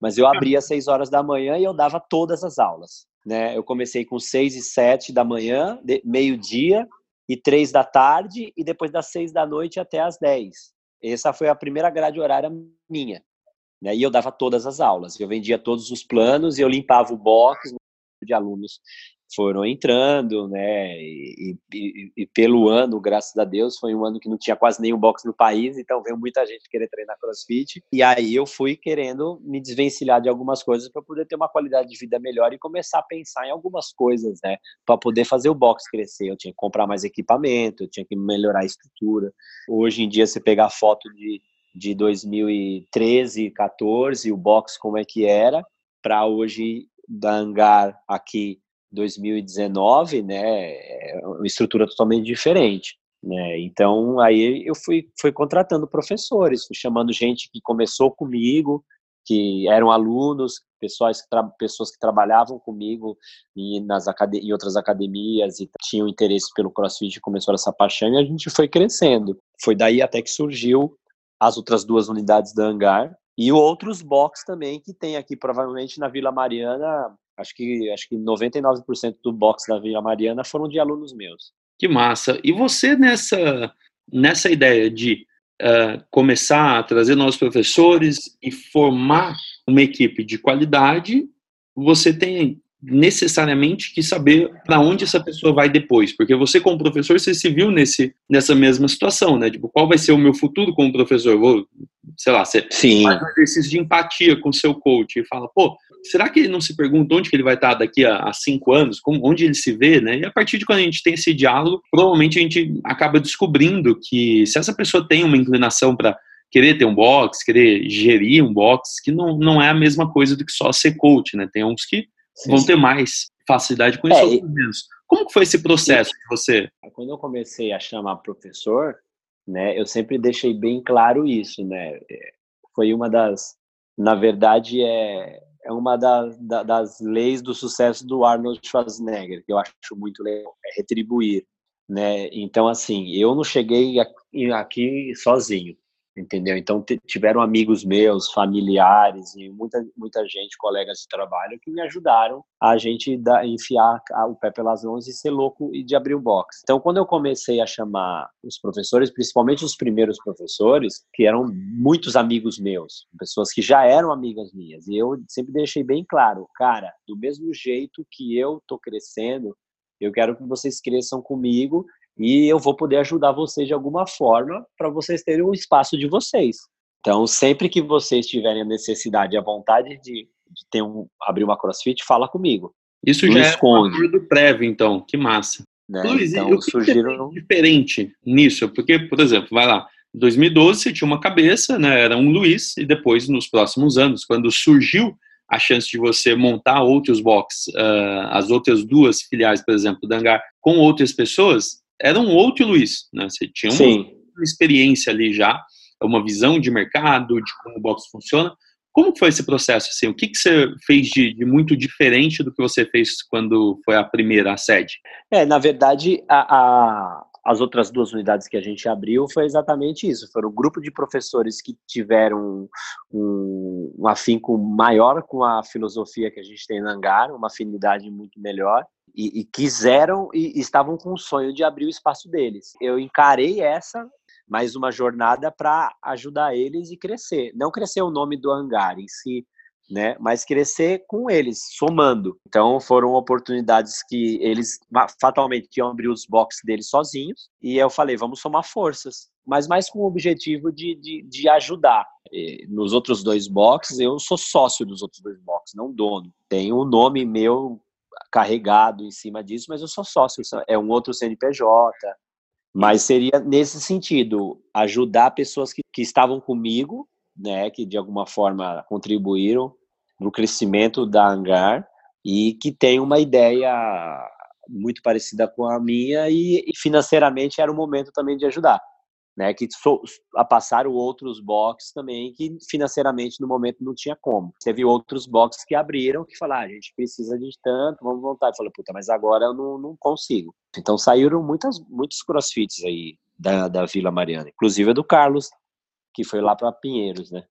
Mas eu abria às seis horas da manhã e eu dava todas as aulas. Né? Eu comecei com seis e sete da manhã, meio-dia e três da tarde, e depois das seis da noite até às dez. Essa foi a primeira grade horária minha. Né? E eu dava todas as aulas. Eu vendia todos os planos e eu limpava o box de alunos foram entrando, né? E, e, e, pelo ano, graças a Deus, foi um ano que não tinha quase nenhum box no país, então veio muita gente querer treinar CrossFit. E aí eu fui querendo me desvencilhar de algumas coisas para poder ter uma qualidade de vida melhor e começar a pensar em algumas coisas, né? Para poder fazer o box crescer. Eu tinha que comprar mais equipamento, eu tinha que melhorar a estrutura. Hoje em dia, você pegar foto de de 2013, 14, o box como é que era, para hoje da Hangar aqui 2019, né, é uma estrutura totalmente diferente. Né? Então, aí eu fui, fui contratando professores, fui chamando gente que começou comigo, que eram alunos, pessoas pessoas que trabalhavam comigo em, nas em outras academias e tinham interesse pelo CrossFit, começou essa paixão e a gente foi crescendo. Foi daí até que surgiu as outras duas unidades da Hangar e outros box também que tem aqui, provavelmente na Vila Mariana, acho que acho que 99% do box da Vila Mariana foram de alunos meus. Que massa! E você nessa nessa ideia de uh, começar a trazer novos professores e formar uma equipe de qualidade, você tem necessariamente que saber para onde essa pessoa vai depois, porque você como professor você se viu nesse nessa mesma situação, né? Tipo, qual vai ser o meu futuro como professor? Vou, sei lá, você Sim. faz um exercício de empatia com o seu coach e fala, pô, será que ele não se pergunta onde que ele vai estar daqui a, a cinco anos, como, onde ele se vê, né? E a partir de quando a gente tem esse diálogo, provavelmente a gente acaba descobrindo que se essa pessoa tem uma inclinação para querer ter um box, querer gerir um box, que não, não é a mesma coisa do que só ser coach, né? Tem uns que Sim. vão ter mais facilidade com isso, é, outros menos. Como que foi esse processo de você? Quando eu comecei a chamar professor, né, eu sempre deixei bem claro isso, né? É, foi uma das, na verdade, é, é uma das, das leis do sucesso do Arnold Schwarzenegger, que eu acho muito legal, é retribuir, né? Então, assim, eu não cheguei aqui sozinho, entendeu? Então tiveram amigos meus, familiares e muita muita gente, colegas de trabalho que me ajudaram a gente dar, enfiar o pé pelas mãos e ser louco e de abrir o box. Então quando eu comecei a chamar os professores, principalmente os primeiros professores, que eram muitos amigos meus, pessoas que já eram amigas minhas, e eu sempre deixei bem claro, cara, do mesmo jeito que eu tô crescendo, eu quero que vocês cresçam comigo e eu vou poder ajudar vocês de alguma forma para vocês terem um espaço de vocês. Então, sempre que vocês tiverem a necessidade e a vontade de, de ter um, abrir uma CrossFit, fala comigo. Isso Não já esconde. é um do prévio, então. Que massa. Né? Luiz, então, o que surgiram... que diferente nisso? Porque, por exemplo, vai lá, em 2012 você tinha uma cabeça, né, era um Luiz, e depois, nos próximos anos, quando surgiu a chance de você montar outros box, uh, as outras duas filiais, por exemplo, da Hangar, com outras pessoas, era um outro Luiz, né? Você tinha uma, uma experiência ali já, uma visão de mercado, de como o box funciona. Como foi esse processo? Assim, o que, que você fez de, de, muito diferente do que você fez quando foi a primeira sede? É, na verdade, a, a, as outras duas unidades que a gente abriu foi exatamente isso. Foram um grupo de professores que tiveram um, um afinco maior com a filosofia que a gente tem na Angar, uma afinidade muito melhor e, e quiseram e, estavam com o sonho de abrir o espaço deles. Eu encarei essa mais uma jornada para ajudar eles e crescer. Não crescer o nome do hangar em si, né? Mas crescer com eles, somando. Então foram oportunidades que eles fatalmente iam abrir os boxes deles sozinhos. E eu falei, vamos somar forças. Mas mais com o objetivo de, de, de ajudar. E nos outros dois boxes, eu sou sócio dos outros dois boxes, não dono. Tem o um nome meu carregado em cima disso, mas eu sou sócio, é um outro CNPJ. Mas seria nesse sentido, ajudar pessoas que, que estavam comigo, né, que de alguma forma contribuíram no crescimento da Hangar e que tem uma ideia muito parecida com a minha e, e financeiramente era o momento também de ajudar né, que so, a passaram outros boxes também que financeiramente no momento não tinha como. Teve outros boxes que abriram que falaram, ah, a gente precisa de tanto, vamos voltar. Eu falei, puta, mas agora eu não, não consigo. Então saíram muitas, muitos crossfits aí da, da Vila Mariana, inclusive a do Carlos, que foi lá para Pinheiros, né?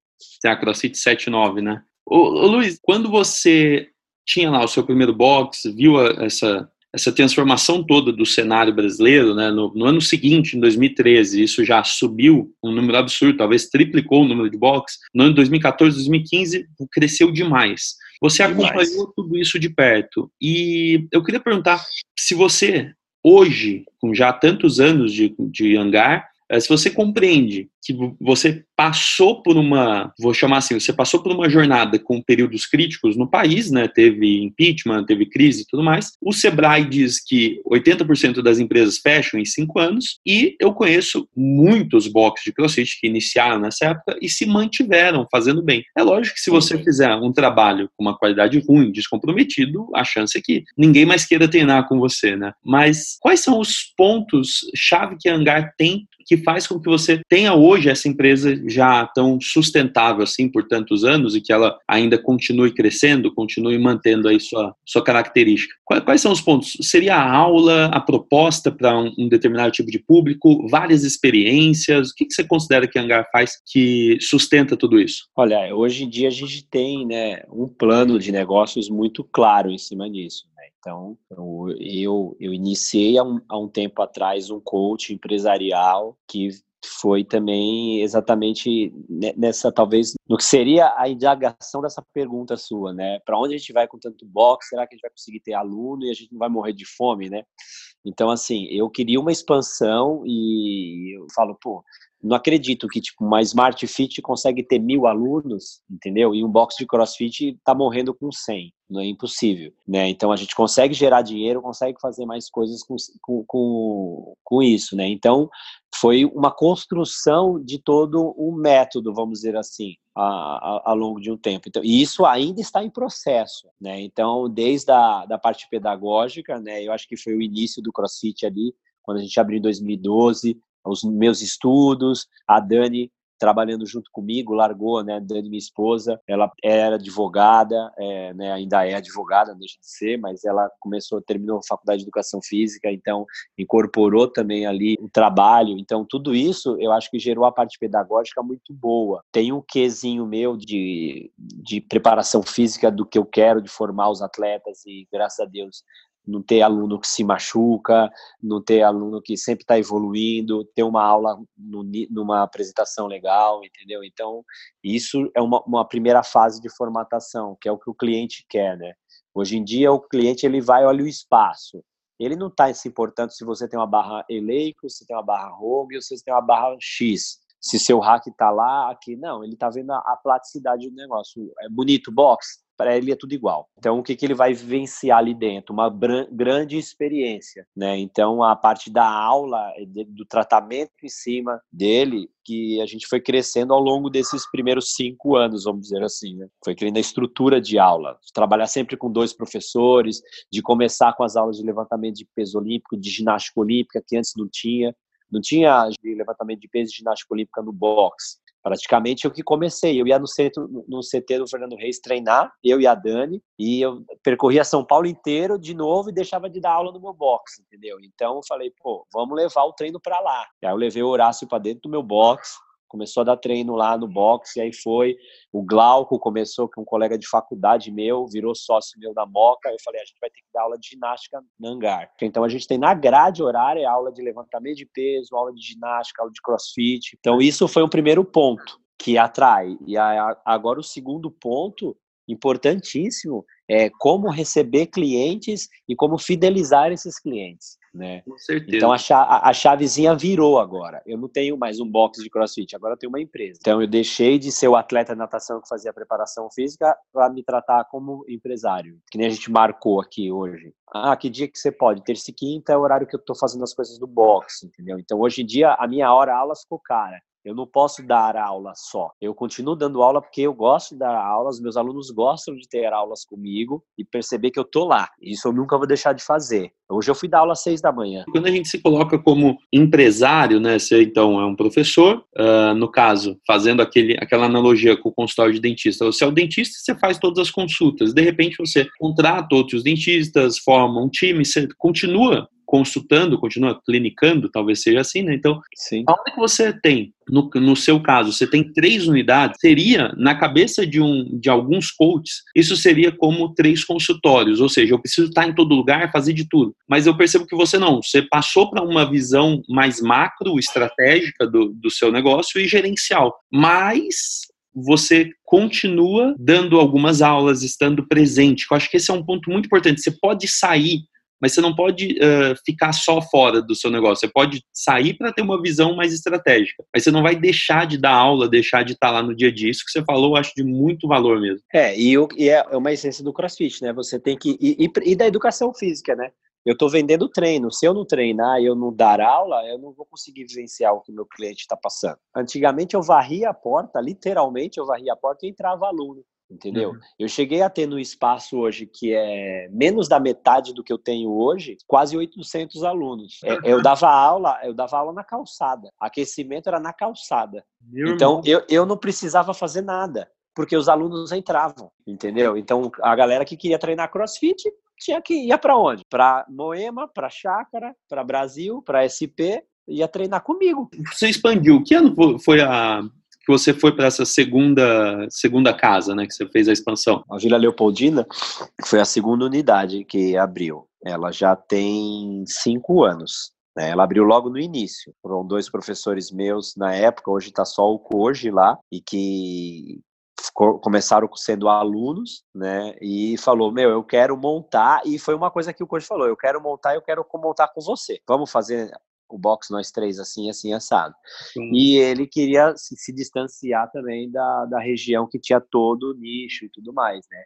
Tem a CrossFit 79, né? Ô, ô, Luiz, quando você tinha lá o seu primeiro box, viu essa essa transformação toda do cenário brasileiro, né, no, no, ano seguinte, em 2013, isso já subiu um número absurdo, talvez triplicou o número de box. No ano 2014, 2015, cresceu demais. Você demais. acompanhou tudo isso de perto. E eu queria perguntar se você, hoje, com já tantos anos de, de hangar, eh, se você compreende que você passou por uma, vou chamar assim, você passou por uma jornada com períodos críticos no país, né? Teve impeachment, teve crise e tudo mais. O Sebrae diz que 80% das empresas fecham em cinco anos e eu conheço muitos boxes de CrossFit que iniciaram nessa época e se mantiveram fazendo bem. É lógico que se você fizer um trabalho com uma qualidade ruim, descomprometido, a chance é que ninguém mais queira treinar com você, né? Mas quais são os pontos chave que a Hangar tem que faz com que você tenha hoje essa empresa já tão sustentável assim por tantos anos e que ela ainda continue crescendo, continue mantendo aí sua, sua característica. Quais, são os pontos? Seria a aula, a proposta para um, um, determinado tipo de público, várias experiências? O que, que você considera que a Hangar faz que sustenta tudo isso? Olha, hoje em dia a gente tem né, um plano de negócios muito claro em cima disso. Né? Então, eu, eu iniciei há um, há um tempo atrás um coach empresarial que foi também exatamente nessa talvez no que seria a indagação dessa pergunta sua, né? Para onde a gente vai com tanto box? Será que a gente vai conseguir ter aluno e a gente não vai morrer de fome, né? Então assim, eu queria uma expansão e eu falo, pô, não acredito que tipo uma Smart Fit consegue ter mil alunos, entendeu? E um box de CrossFit está morrendo com 100, não é impossível, né? Então a gente consegue gerar dinheiro, consegue fazer mais coisas com, com, com, isso, né? Então foi uma construção de todo um método, vamos dizer assim, ao longo de um tempo. Então, e isso ainda está em processo, né? Então, desde a da parte pedagógica, né? Eu acho que foi o início do CrossFit ali, quando a gente abriu em 2012, os meus estudos, a Dani trabalhando junto comigo, largou, né, Dani, minha esposa, ela era advogada, é, né, ainda é advogada, deixa de ser, mas ela começou, terminou a faculdade de educação física, então incorporou também ali o trabalho, então tudo isso eu acho que gerou a parte pedagógica muito boa. Tem um quesinho meu de, de preparação física do que eu quero de formar os atletas e graças a Deus não ter aluno que se machuca, não ter aluno que sempre está evoluindo, ter uma aula no, numa apresentação legal, entendeu? Então, isso é uma, uma, primeira fase de formatação, que é o que o cliente quer, né? Hoje em dia, o cliente ele vai olha o espaço. Ele não está se importando se você tem uma barra Eleico, se tem uma barra Rogue ou se tem uma barra X. Se seu hack está lá, aqui, não. Ele está vendo a, a platicidade do negócio. É bonito box? Para ele é tudo igual. Então, o que, que ele vai vivenciar ali dentro? Uma grande experiência, né? Então, a parte da aula, eh, do tratamento em cima dele, que a gente foi crescendo ao longo desses primeiros cinco anos, vamos dizer assim, né? Foi criando a estrutura de aula, de trabalhar sempre com dois professores, de começar com as aulas de levantamento de peso olímpico, de ginástica olímpica, que antes não tinha. Não tinha levantamento de peso de ginástica olímpica no box praticamente eu que comecei. Eu ia no centro, no CT do Fernando Reis treinar, eu e a Dani, e eu percorria São Paulo inteiro de novo e deixava de dar aula no meu box, entendeu? Então eu falei, pô, vamos levar o treino para lá. Aí eu levei o Horácio para dentro do meu box, começou a dar treino lá no boxe, aí foi. O Glauco começou com um colega de faculdade meu, virou sócio meu da Moca. Eu falei, a gente vai ter que dar aula de ginástica no hangar. Então a gente tem na grade horária aula de levantamento de peso, aula de ginástica, aula de crossfit. Então isso foi um primeiro ponto que atrai. E agora o segundo ponto importantíssimo é como receber clientes e como fidelizar esses clientes. Né? Com certeza. Então a, a, a, chavezinha virou agora. Eu não tenho mais um box de crossfit, agora eu tenho uma empresa. Então eu deixei de ser o atleta de natação que fazia preparação física para me tratar como empresário, que nem a gente marcou aqui hoje. Ah, que dia que você pode? Terça e quinta é o horário que eu estou fazendo as coisas do box, entendeu? Então hoje em dia a minha hora aula ficou cara. Eu não posso dar aula só. Eu continuo dando aula porque eu gosto de dar aula, os meus alunos gostam de ter aulas comigo e perceber que eu tô lá. Isso eu nunca vou deixar de fazer. Hoje eu fui dar aula às seis da manhã. Quando a gente se coloca como empresário, né? Você então é um professor, uh, no caso, fazendo aquele, aquela analogia com o consultório de dentista. Você é o dentista você faz todas as consultas. De repente você contrata outros dentistas, forma um time, você continua consultando, continua clinicando, talvez seja assim, né? Então, Sim. aonde que você tem, no, no seu caso, você tem três unidades, seria, na cabeça de, um, de alguns coaches, isso seria como três consultórios, ou seja, eu preciso estar em todo lugar, fazer de tudo. Mas eu percebo que você não, você passou para uma visão mais macro, estratégica do, do seu negócio e gerencial. Mas você continua dando algumas aulas, estando presente. Eu acho que esse é um ponto muito importante. Você pode sair mas você não pode uh, ficar só fora do seu negócio. Você pode sair para ter uma visão mais estratégica, mas você não vai deixar de dar aula, deixar de estar lá no dia a dia. Isso que você falou, eu acho de muito valor mesmo. É, e, e é uma essência do CrossFit, né? Você tem que. E, e, e da educação física, né? Eu estou vendendo treino. Se eu não treinar e eu não dar aula, eu não vou conseguir vivenciar o que meu cliente está passando. Antigamente eu varria a porta, literalmente eu varria a porta e entrava aluno entendeu? Uhum. Eu cheguei a ter no espaço hoje que é menos da metade do que eu tenho hoje, quase 800 alunos. É, eu dava aula, eu dava aula na calçada. Aquecimento era na calçada. Meu então eu, eu não precisava fazer nada, porque os alunos entravam, entendeu? Então a galera que queria treinar CrossFit tinha que ir para onde? Para Moema, para Chácara, para Brasil, para SP, ia treinar comigo. Você expandiu. Que ano foi a que você foi para essa segunda segunda casa, né, que você fez a expansão? A Vila Leopoldina foi a segunda unidade que abriu. Ela já tem cinco anos. Né? Ela abriu logo no início. Foram dois professores meus na época, hoje está só o Koji lá, e que começaram sendo alunos, né? E falou: Meu, eu quero montar. E foi uma coisa que o Koji falou: Eu quero montar, eu quero montar com você. Vamos fazer o box nós três assim, assim, assado. Sim. E ele queria se, se, distanciar também da, da região que tinha todo o nicho e tudo mais, né?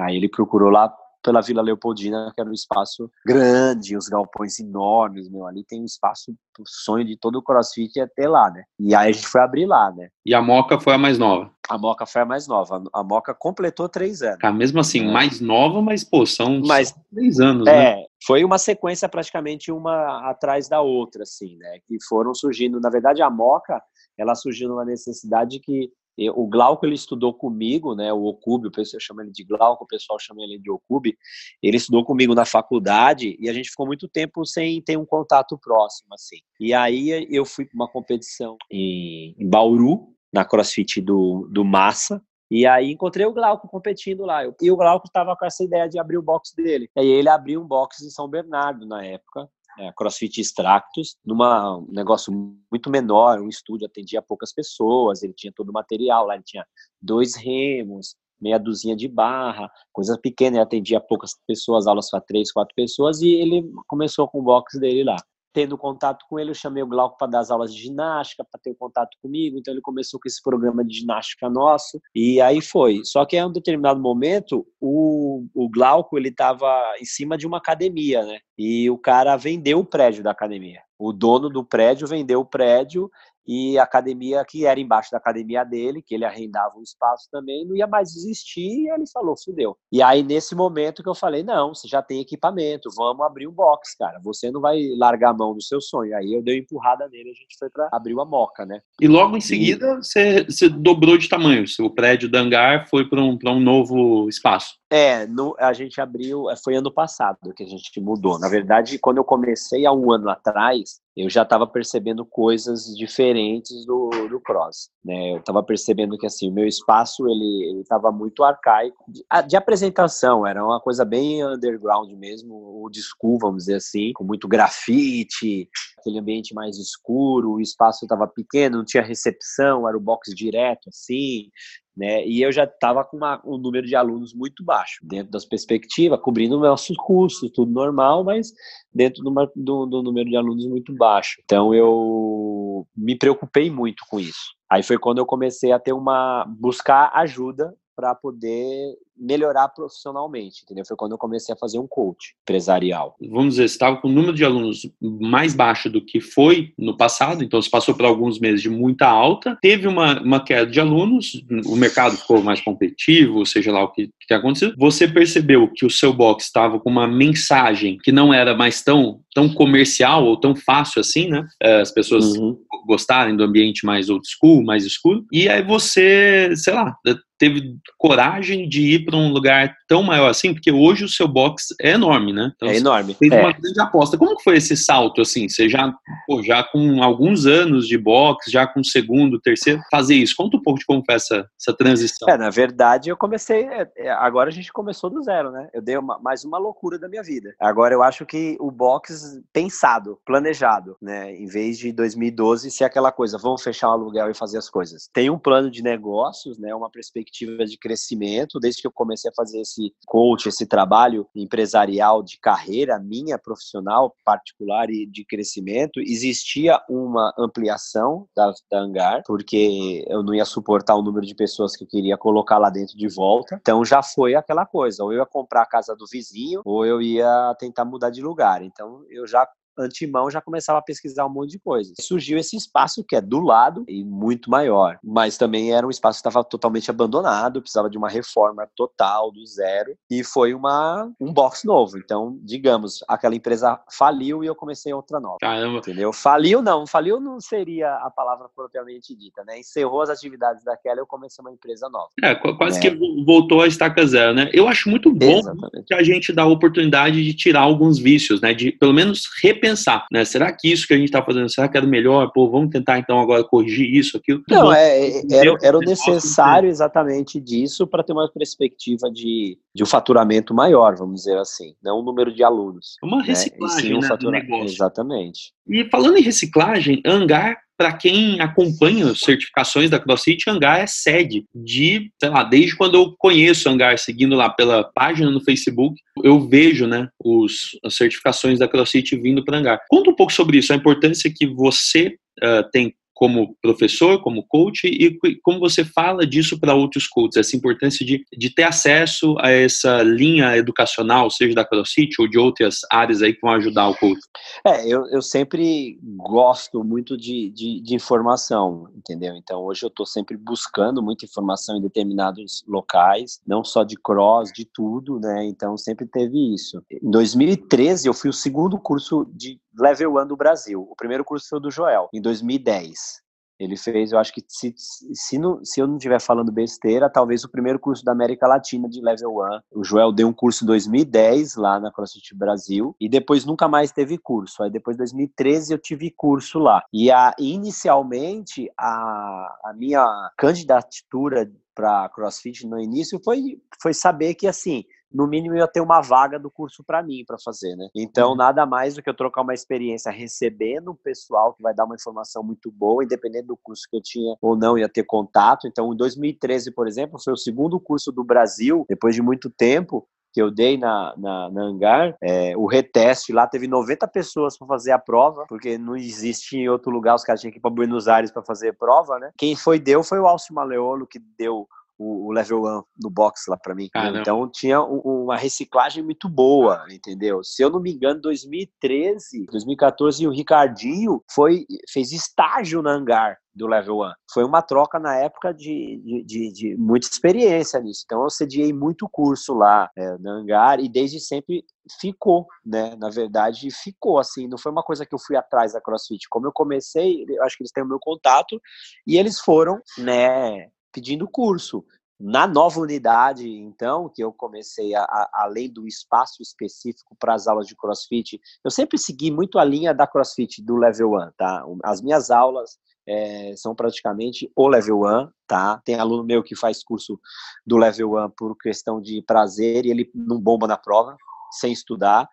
Aí ele procurou lá pela Vila Leopoldina, que era um espaço grande, os galpões enormes, meu, ali tem um espaço, o sonho de todo o crossfit é ter lá, né? E aí a gente foi abrir lá, né? E a Moca foi a mais nova? A Moca foi a mais nova, a Moca completou três anos. Cara, mesmo assim, é. mais nova, mas, pô, são mas, três anos, é, né? Foi uma sequência praticamente uma atrás da outra, assim, né? Que foram surgindo, na verdade, a Moca, ela surgiu numa necessidade que o Glauco ele estudou comigo, né? O Okubi, o pessoal chama ele de Glauco, o pessoal chama ele de Okubi. Ele estudou comigo na faculdade e a gente ficou muito tempo sem ter um contato próximo, assim. E aí eu fui para uma competição em, em Bauru, na CrossFit do, do Massa, e aí encontrei o Glauco competindo lá. E o Glauco estava com essa ideia de abrir o box dele. E aí ele abriu um box em São Bernardo na época é, CrossFit Extractus, numa um negócio muito menor, um estúdio atendia poucas pessoas, ele tinha todo o material lá, ele tinha dois remos, meia dúzia de barra, coisas pequenas, ele atendia poucas pessoas, aulas para três, quatro pessoas, e ele começou com o box dele lá tendo contato com ele, eu chamei o Glauco para dar as aulas de ginástica, para ter contato comigo. Então ele começou com esse programa de ginástica nosso e aí foi. Só que em um determinado momento, o, o Glauco ele estava em cima de uma academia, né? E o cara vendeu o prédio da academia. O dono do prédio vendeu o prédio e a academia que era embaixo da academia dele, que ele arrendava um espaço também, não ia mais existir, e ele falou, fudeu. E aí, nesse momento que eu falei, não, você já tem equipamento, vamos abrir um box, cara, você não vai largar a mão do seu sonho. Aí eu dei uma empurrada nele, a gente foi para abrir uma moca, né? E logo em seguida, você, você dobrou de tamanho, o prédio do hangar foi para um, um novo espaço. É, no, a gente abriu, foi ano passado que a gente mudou. Na verdade, quando eu comecei há um ano atrás, eu já estava percebendo coisas diferentes do, do cross, né? Eu estava percebendo que assim o meu espaço ele estava muito arcaico de, de, apresentação, era uma coisa bem underground mesmo, o school, vamos dizer assim, com muito grafite, aquele ambiente mais escuro, o espaço estava pequeno, não tinha recepção, era o box direto assim, né? E eu já estava com uma, um número de alunos muito baixo, dentro das perspectivas, cobrindo nossos custos, tudo normal, mas dentro do, do, do número de alunos muito baixo. Então eu me preocupei muito com isso. Aí foi quando eu comecei a ter uma buscar ajuda para poder melhorar profissionalmente, entendeu? Foi quando eu comecei a fazer um coach empresarial. Vamos dizer, você estava com o número de alunos mais baixo do que foi no passado, então você passou por alguns meses de muita alta, teve uma, uma queda de alunos, o mercado ficou mais competitivo, seja lá o que, que aconteceu, você percebeu que o seu box estava com uma mensagem que não era mais tão, tão comercial ou tão fácil assim, né? É, as pessoas uhum. Gostarem do ambiente mais old school, mais escuro, e aí você, sei lá, teve coragem de ir para um lugar tão maior assim? Porque hoje o seu box é enorme, né? Então, é enorme. Fez é. uma grande aposta. Como que foi esse salto, assim? Você já, pô, já com alguns anos de box, já com segundo, terceiro, fazer isso. Conta um pouco de como foi essa, essa transição. É, na verdade, eu comecei... É, é, agora a gente começou do zero, né? Eu dei uma, mais uma loucura da minha vida. Agora eu acho que o box pensado, planejado, né? Em vez de 2012 ser aquela coisa, vamos fechar o aluguel e fazer as coisas. Tem um plano de negócios, né? Uma perspectiva perspectiva de crescimento, desde que eu comecei a fazer esse coach, esse trabalho empresarial de carreira minha, profissional, particular e de crescimento, existia uma ampliação da, da Hangar, porque eu não ia suportar o número de pessoas que eu queria colocar lá dentro de volta. Então já foi aquela coisa, ou eu ia comprar a casa do vizinho, ou eu ia tentar mudar de lugar. Então eu já antemão já começava a pesquisar um monte de coisa. Surgiu esse espaço que é do lado e muito maior, mas também era um espaço que estava totalmente abandonado, precisava de uma reforma total, do zero, e foi uma, um box novo. Então, digamos, aquela empresa faliu e eu comecei outra nova. Caramba. Entendeu? Faliu não, faliu não seria a palavra propriamente dita, né? Encerrou as atividades daquela e eu comecei uma empresa nova. É, quase é. que voltou a estaca zero, né? Eu acho muito bom Exatamente. que a gente dá a oportunidade de tirar alguns vícios, né? De pelo menos repensar pensar, né? Será que isso que a gente está fazendo, será que era melhor? Pô, vamos tentar então agora corrigir isso, aquilo. Não, é, era, era o necessário exatamente disso para ter uma perspectiva de, de um faturamento maior, vamos dizer assim, não o número de alunos. Uma né? reciclagem né? um fatura... negócio. Exatamente. E falando em reciclagem, Angar para quem acompanha as certificações da CrossFit, Hangar é sede de, sei lá, desde quando eu conheço Hangar, seguindo lá pela página no Facebook, eu vejo, né, os, as certificações da CrossFit vindo para Hangar. Conta um pouco sobre isso, a importância que você uh, tem como professor, como coach, e como você fala disso para outros coaches, essa importância de, de ter acesso a essa linha educacional, seja da CrossFit ou de outras áreas aí que vão ajudar o coach? É, eu, eu sempre gosto muito de, de, de informação, entendeu? Então, hoje eu estou sempre buscando muita informação em determinados locais, não só de cross, de tudo, né? Então, sempre teve isso. Em 2013, eu fui o segundo curso de Level 1 do Brasil. O primeiro curso foi do Joel, em 2010. Ele fez, eu acho que se, se, se eu não estiver falando besteira, talvez o primeiro curso da América Latina de Level 1. O Joel deu um curso em 2010 lá na CrossFit Brasil e depois nunca mais teve curso. Aí depois de 2013 eu tive curso lá. E a, inicialmente a, a minha candidatura para CrossFit no início foi, foi saber que assim no mínimo ia ter uma vaga do curso para mim para fazer, né? Então, uhum. nada mais do que eu trocar uma experiência recebendo um pessoal que vai dar uma informação muito boa, independente do curso que eu tinha ou não, ia ter contato. Então, em 2013, por exemplo, foi o segundo curso do Brasil, depois de muito tempo, que eu dei na, na, na Hangar, é, o reteste lá teve 90 pessoas para fazer a prova, porque não existia em outro lugar, os caras tinham que ir para Buenos Aires para fazer prova, né? Quem foi deu foi o Alcio Maleolo, que deu o, o level 1 no box lá para mim. Caramba. Então tinha um, uma reciclagem muito boa, entendeu? Se eu não me engano, 2013, 2014, o Ricardinho foi, fez estágio na Hangar do Level 1. Foi uma troca na época de, de, de, de muita experiência nisso. Então eu sediei muito curso lá é, na Hangar e desde sempre ficou, né? Na verdade, ficou assim. Não foi uma coisa que eu fui atrás da CrossFit. Como eu comecei, eu acho que eles têm o meu contato e eles foram, né? Pedindo curso. Na nova unidade, então, que eu comecei, a, a, além do espaço específico para as aulas de crossfit, eu sempre segui muito a linha da crossfit do level 1, tá? As minhas aulas é, são praticamente o level 1, tá? Tem aluno meu que faz curso do level 1 por questão de prazer e ele não bomba na prova, sem estudar.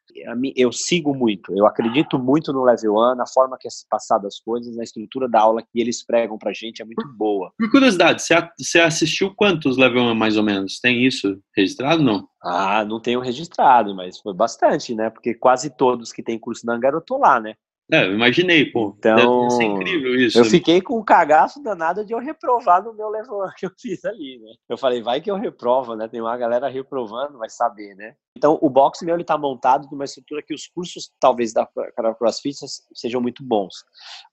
Eu sigo muito, eu acredito muito no Level 1, na forma que é passado as coisas, na estrutura da aula que eles pregam pra gente é muito boa. Por curiosidade, você assistiu quantos Level 1 mais ou menos? Tem isso registrado não? Ah, não tenho registrado, mas foi bastante, né? Porque quase todos que tem curso na Angar eu tô lá, né? É, eu imaginei, pô. Então, incrível isso. Eu né? fiquei com um cagaço danado de eu reprovar no meu level que eu fiz ali, né? Eu falei, vai que eu reprovo, né? Tem uma galera reprovando, vai saber, né? Então, o box meu, ele tá montado numa estrutura que os cursos, talvez, da CrossFit sejam muito bons.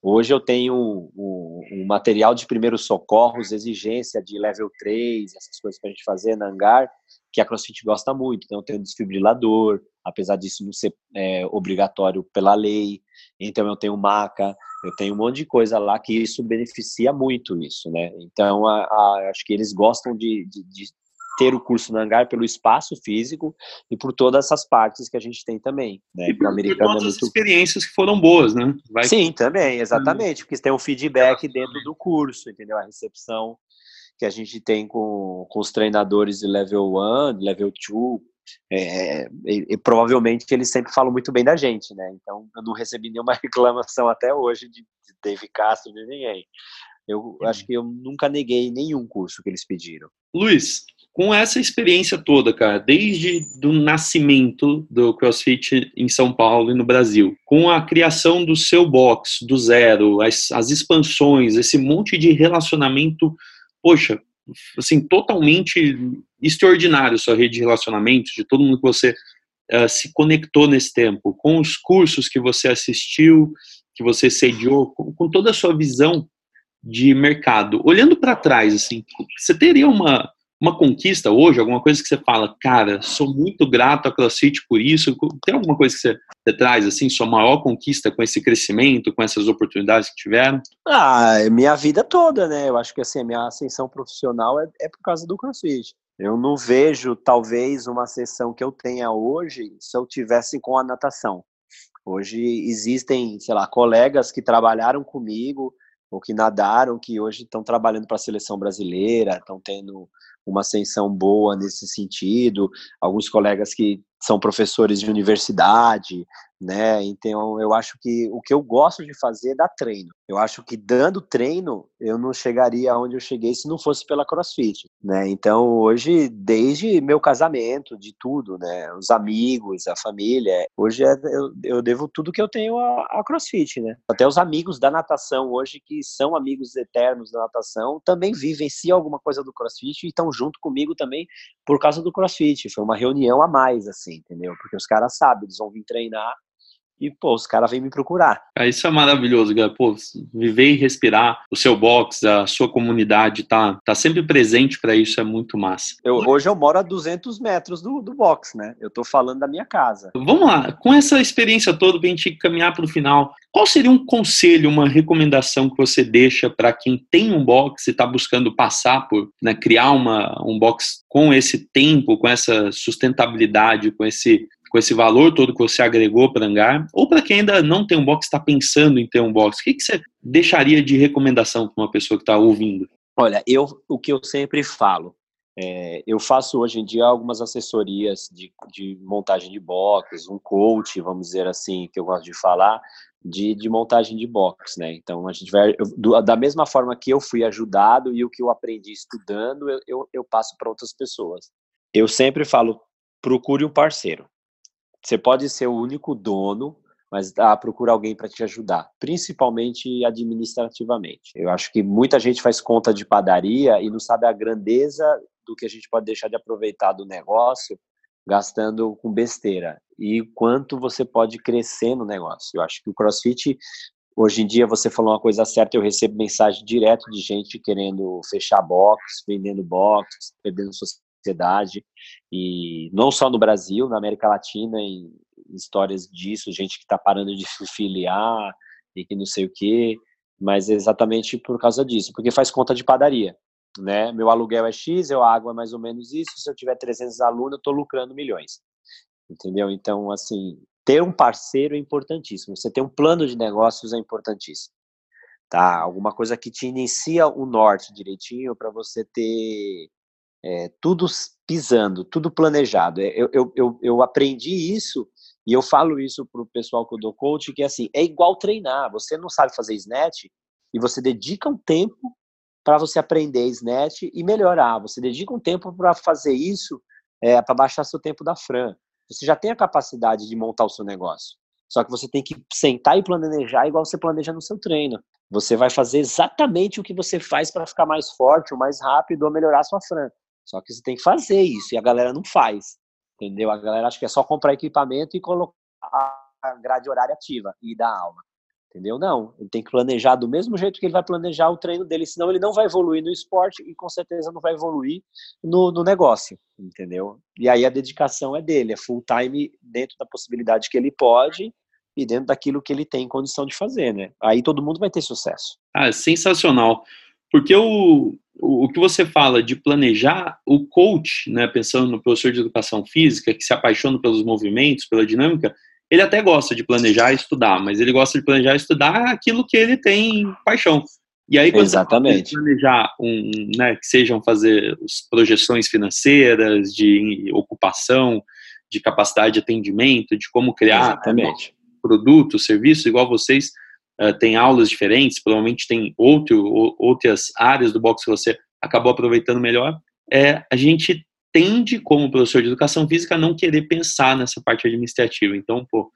Hoje eu tenho um, um material de primeiros socorros, exigência de level 3, essas coisas pra gente fazer na hangar, que a CrossFit gosta muito. Então, eu tenho um desfibrilador, apesar disso não ser é, obrigatório pela lei. Então, eu tenho maca, eu tenho um monte de coisa lá que isso beneficia muito isso, né? Então, a, a, acho que eles gostam de, de, de, ter o curso no hangar pelo espaço físico e por todas essas partes que a gente tem também, né? E por, todas é muito... as experiências que foram boas, né? Vai... Sim, também, exatamente, porque tem um feedback dentro do curso, entendeu? A recepção que a gente tem com, com os treinadores de level 1, level 2, é, e, e, provavelmente eles sempre falam muito bem da gente, né? Então eu não recebi nenhuma reclamação até hoje de, de Dave Castro de ninguém. Eu uhum. acho que eu nunca neguei nenhum curso que eles pediram. Luiz, com essa experiência toda, cara, desde do nascimento do CrossFit em São Paulo e no Brasil, com a criação do seu box do zero, as, as expansões, esse monte de relacionamento, poxa, assim, totalmente extraordinário sua rede de relacionamentos, de todo mundo que você uh, se conectou nesse tempo, com os cursos que você assistiu, que você sediou, com, com toda a sua visão de mercado. Olhando para trás, assim, você teria uma uma conquista hoje, alguma coisa que você fala, cara, sou muito grato a CrossFit por isso? Tem alguma coisa que você, você, traz, assim, sua maior conquista com esse crescimento, com essas oportunidades que tiveram? Ah, é minha vida toda, né? Eu acho que, assim, a minha ascensão profissional é, é por causa do CrossFit. Eu não vejo, talvez, uma sessão que eu tenha hoje se eu tivesse com a natação. Hoje existem, sei lá, colegas que trabalharam comigo ou que nadaram, que hoje estão trabalhando para a seleção brasileira, estão tendo uma ascensão boa nesse sentido, alguns colegas que são professores de universidade, né? Então eu acho que o que eu gosto de fazer é dar treino. Eu acho que dando treino eu não chegaria aonde eu cheguei se não fosse pela CrossFit, né? Então hoje desde meu casamento, de tudo, né? Os amigos, a família, hoje é, eu, eu devo tudo que eu tenho à, CrossFit, né? Até os amigos da natação hoje que são amigos eternos da natação também vivenciam alguma coisa do CrossFit e estão junto comigo também por causa do CrossFit. Foi uma reunião a mais assim, entendeu? Porque os caras sabem, eles vão vir treinar e, pô, os caras vêm me procurar. É, isso é maravilhoso, cara. Pô, viver e respirar o seu box, a sua comunidade, tá, tá sempre presente para isso, é muito massa. Eu, hoje eu moro a 200 metros do, do box, né? Eu tô falando da minha casa. Vamos lá, com essa experiência toda, pra gente caminhar para o final, qual seria um conselho, uma recomendação que você deixa para quem tem um box e está buscando passar por, né, criar uma, um box com esse tempo, com essa sustentabilidade, com esse com esse valor todo que você agregou para Angar, ou para quem ainda não tem um box, está pensando em ter um box, o que, que você deixaria de recomendação para uma pessoa que está ouvindo? Olha, eu o que eu sempre falo, é, eu faço hoje em dia algumas assessorias de, de montagem de box, um coach, vamos dizer assim, que eu gosto de falar, de, de montagem de box, né? Então a gente vai eu, da mesma forma que eu fui ajudado e o que eu aprendi estudando, eu, eu, eu passo para outras pessoas. Eu sempre falo, procure um parceiro. Você pode ser o único dono, mas ah, procura alguém para te ajudar, principalmente administrativamente. Eu acho que muita gente faz conta de padaria e não sabe a grandeza do que a gente pode deixar de aproveitar do negócio gastando com besteira e quanto você pode crescer no negócio. Eu acho que o CrossFit hoje em dia você falou uma coisa certa, eu recebo mensagem direto de gente querendo fechar box, vendendo box, perdendo sociedade e não só no Brasil, na América Latina, em histórias disso, gente que está parando de se filiar e que não sei o quê, mas exatamente por causa disso, porque faz conta de padaria, né? Meu aluguel é X, eu água é mais ou menos isso, se eu tiver 300 alunos, eu estou lucrando milhões, entendeu? Então, assim, ter um parceiro é importantíssimo, você ter um plano de negócios é importantíssimo, tá? Alguma coisa que te inicia o norte direitinho para você ter é, tudo pisando, tudo planejado. É, eu, eu, eu, eu aprendi isso e eu falo isso para o pessoal que eu dou coach, que é assim, é igual treinar. Você não sabe fazer snatch e você dedica um tempo para você aprender snatch e melhorar. Você dedica um tempo para fazer isso, é, para baixar seu tempo da Fran. Você já tem a capacidade de montar o seu negócio. Só que você tem que sentar e planejar igual você planeja no seu treino. Você vai fazer exatamente o que você faz para ficar mais forte, ou mais rápido, ou melhorar sua Fran. Só que você tem que fazer isso e a galera não faz, entendeu? A galera acha que é só comprar equipamento e colocar a grade horária ativa e dar aula, entendeu? Não, ele tem que planejar do mesmo jeito que ele vai planejar o treino dele, senão ele não vai evoluir no esporte e com certeza não vai evoluir no, no negócio, entendeu? E aí a dedicação é dele, é full time dentro da possibilidade que ele pode e dentro daquilo que ele tem condição de fazer, né? Aí todo mundo vai ter sucesso. Ah, sensacional. Porque o, o, que você fala de planejar, o coach, né, pensando no professor de educação física, que se apaixona pelos movimentos, pela dinâmica, ele até gosta de planejar e estudar, mas ele gosta de planejar e estudar aquilo que ele tem paixão. E aí, quando Exatamente. você planejar um, né, que sejam fazer projeções financeiras, de ocupação, de capacidade de atendimento, de como criar Exatamente. produtos, serviços, igual vocês, uh, tem aulas diferentes, provavelmente tem outro, outras áreas do box que você acabou aproveitando melhor. é, a gente tende, como professor de educação física, a não querer pensar nessa parte administrativa. Então, pô,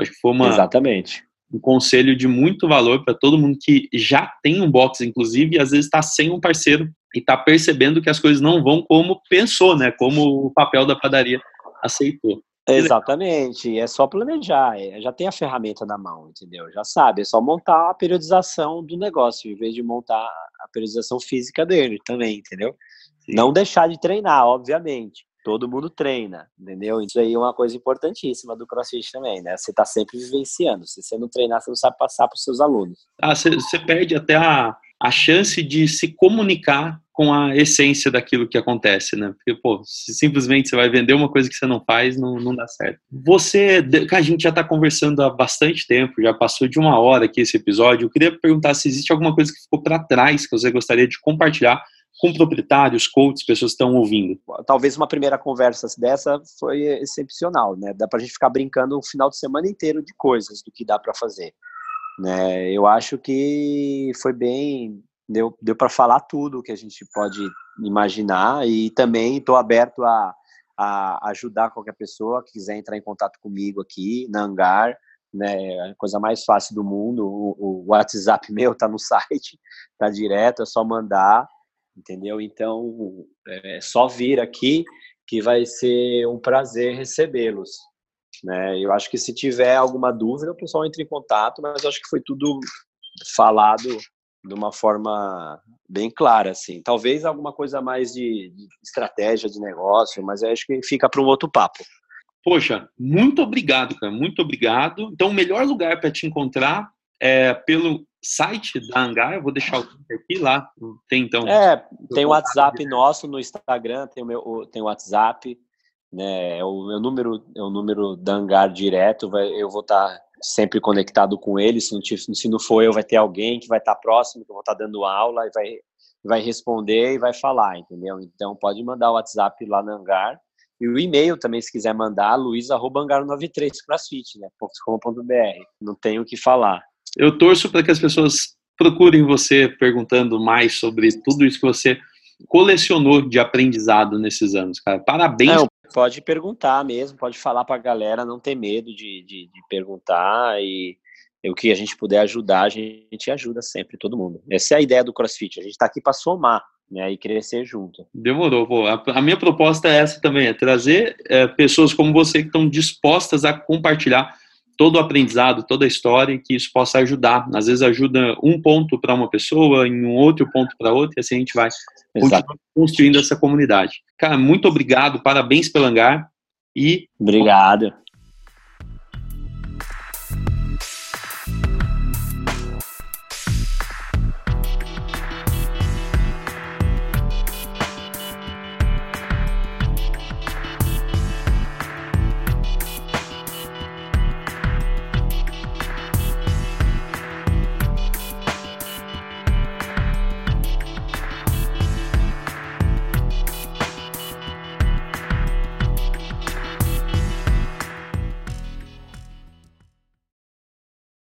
acho que foi uma, Exatamente. um conselho de muito valor para todo mundo que já tem um box, inclusive, e às vezes está sem um parceiro e está percebendo que as coisas não vão como pensou, né? Como o papel da padaria aceitou. Exatamente, é só planejar, é, já tem a ferramenta na mão, entendeu? Já sabe, é só montar a periodização do negócio, em vez de montar a periodização física dele também, entendeu? Sim. Não deixar de treinar, obviamente. Todo mundo treina, entendeu? Isso aí é uma coisa importantíssima do CrossFit também, né? Você está sempre vivenciando. Se você não treinar, você não sabe passar para os seus alunos. Ah, você perde até a, a chance de se comunicar com a essência daquilo que acontece, né? Porque, pô, simplesmente você vai vender uma coisa que você não faz, não, não dá certo. Você, a gente já está conversando há bastante tempo, já passou de uma hora aqui esse episódio. Eu queria perguntar se existe alguma coisa que ficou para trás que você gostaria de compartilhar com proprietários, coaches, pessoas que estão ouvindo. Talvez uma primeira conversa dessa foi excepcional, né? Dá para a gente ficar brincando o final de semana inteiro de coisas do que dá para fazer. Né? Eu acho que foi bem deu, deu para falar tudo que a gente pode imaginar e também estou aberto a, a ajudar qualquer pessoa que quiser entrar em contato comigo aqui na Hangar, né, a coisa mais fácil do mundo, o, o WhatsApp meu tá no site, tá direto, é só mandar, entendeu? Então, é só vir aqui que vai ser um prazer recebê-los. Né? Eu acho que se tiver alguma dúvida, o pessoal entre em contato, mas acho que foi tudo falado de uma forma bem clara, assim. Talvez alguma coisa mais de, de estratégia de negócio, mas acho que fica para um outro papo. Poxa, muito obrigado, cara, muito obrigado. Então, o melhor lugar para te encontrar é pelo site da Hangar, eu vou deixar o link aqui lá. Tem então. É, tem o WhatsApp nosso no Instagram, tem o meu tem o WhatsApp, né? É o meu número é o número da Hangar direto, vai, eu vou estar tá sempre conectado com ele. Se não, se não for eu, vai ter alguém que vai estar próximo, que eu vou estar dando aula e vai, vai responder e vai falar, entendeu? Então pode mandar o WhatsApp lá no Hangar. E o e-mail também, se quiser mandar, luiz.hangar93 crossfit, né? .com.br. Não tenho o que falar. Eu torço para que as pessoas procurem você perguntando mais sobre tudo isso que você colecionou de aprendizado nesses anos, cara. Parabéns. Não, pode perguntar mesmo, pode falar para a galera, não ter medo de, de, de perguntar e o que a gente puder ajudar, a gente ajuda sempre, todo mundo. Essa é a ideia do CrossFit, a gente está aqui para somar, né, e crescer junto. Demorou, pô. A, a minha proposta é essa também, é trazer é, pessoas como você que estão dispostas a compartilhar todo o aprendizado, toda a história e que isso possa ajudar. Às vezes ajuda um ponto para uma pessoa, em um outro ponto para outra, e assim a gente vai construindo essa comunidade. Cara, muito obrigado, parabéns pelo hangar e obrigado.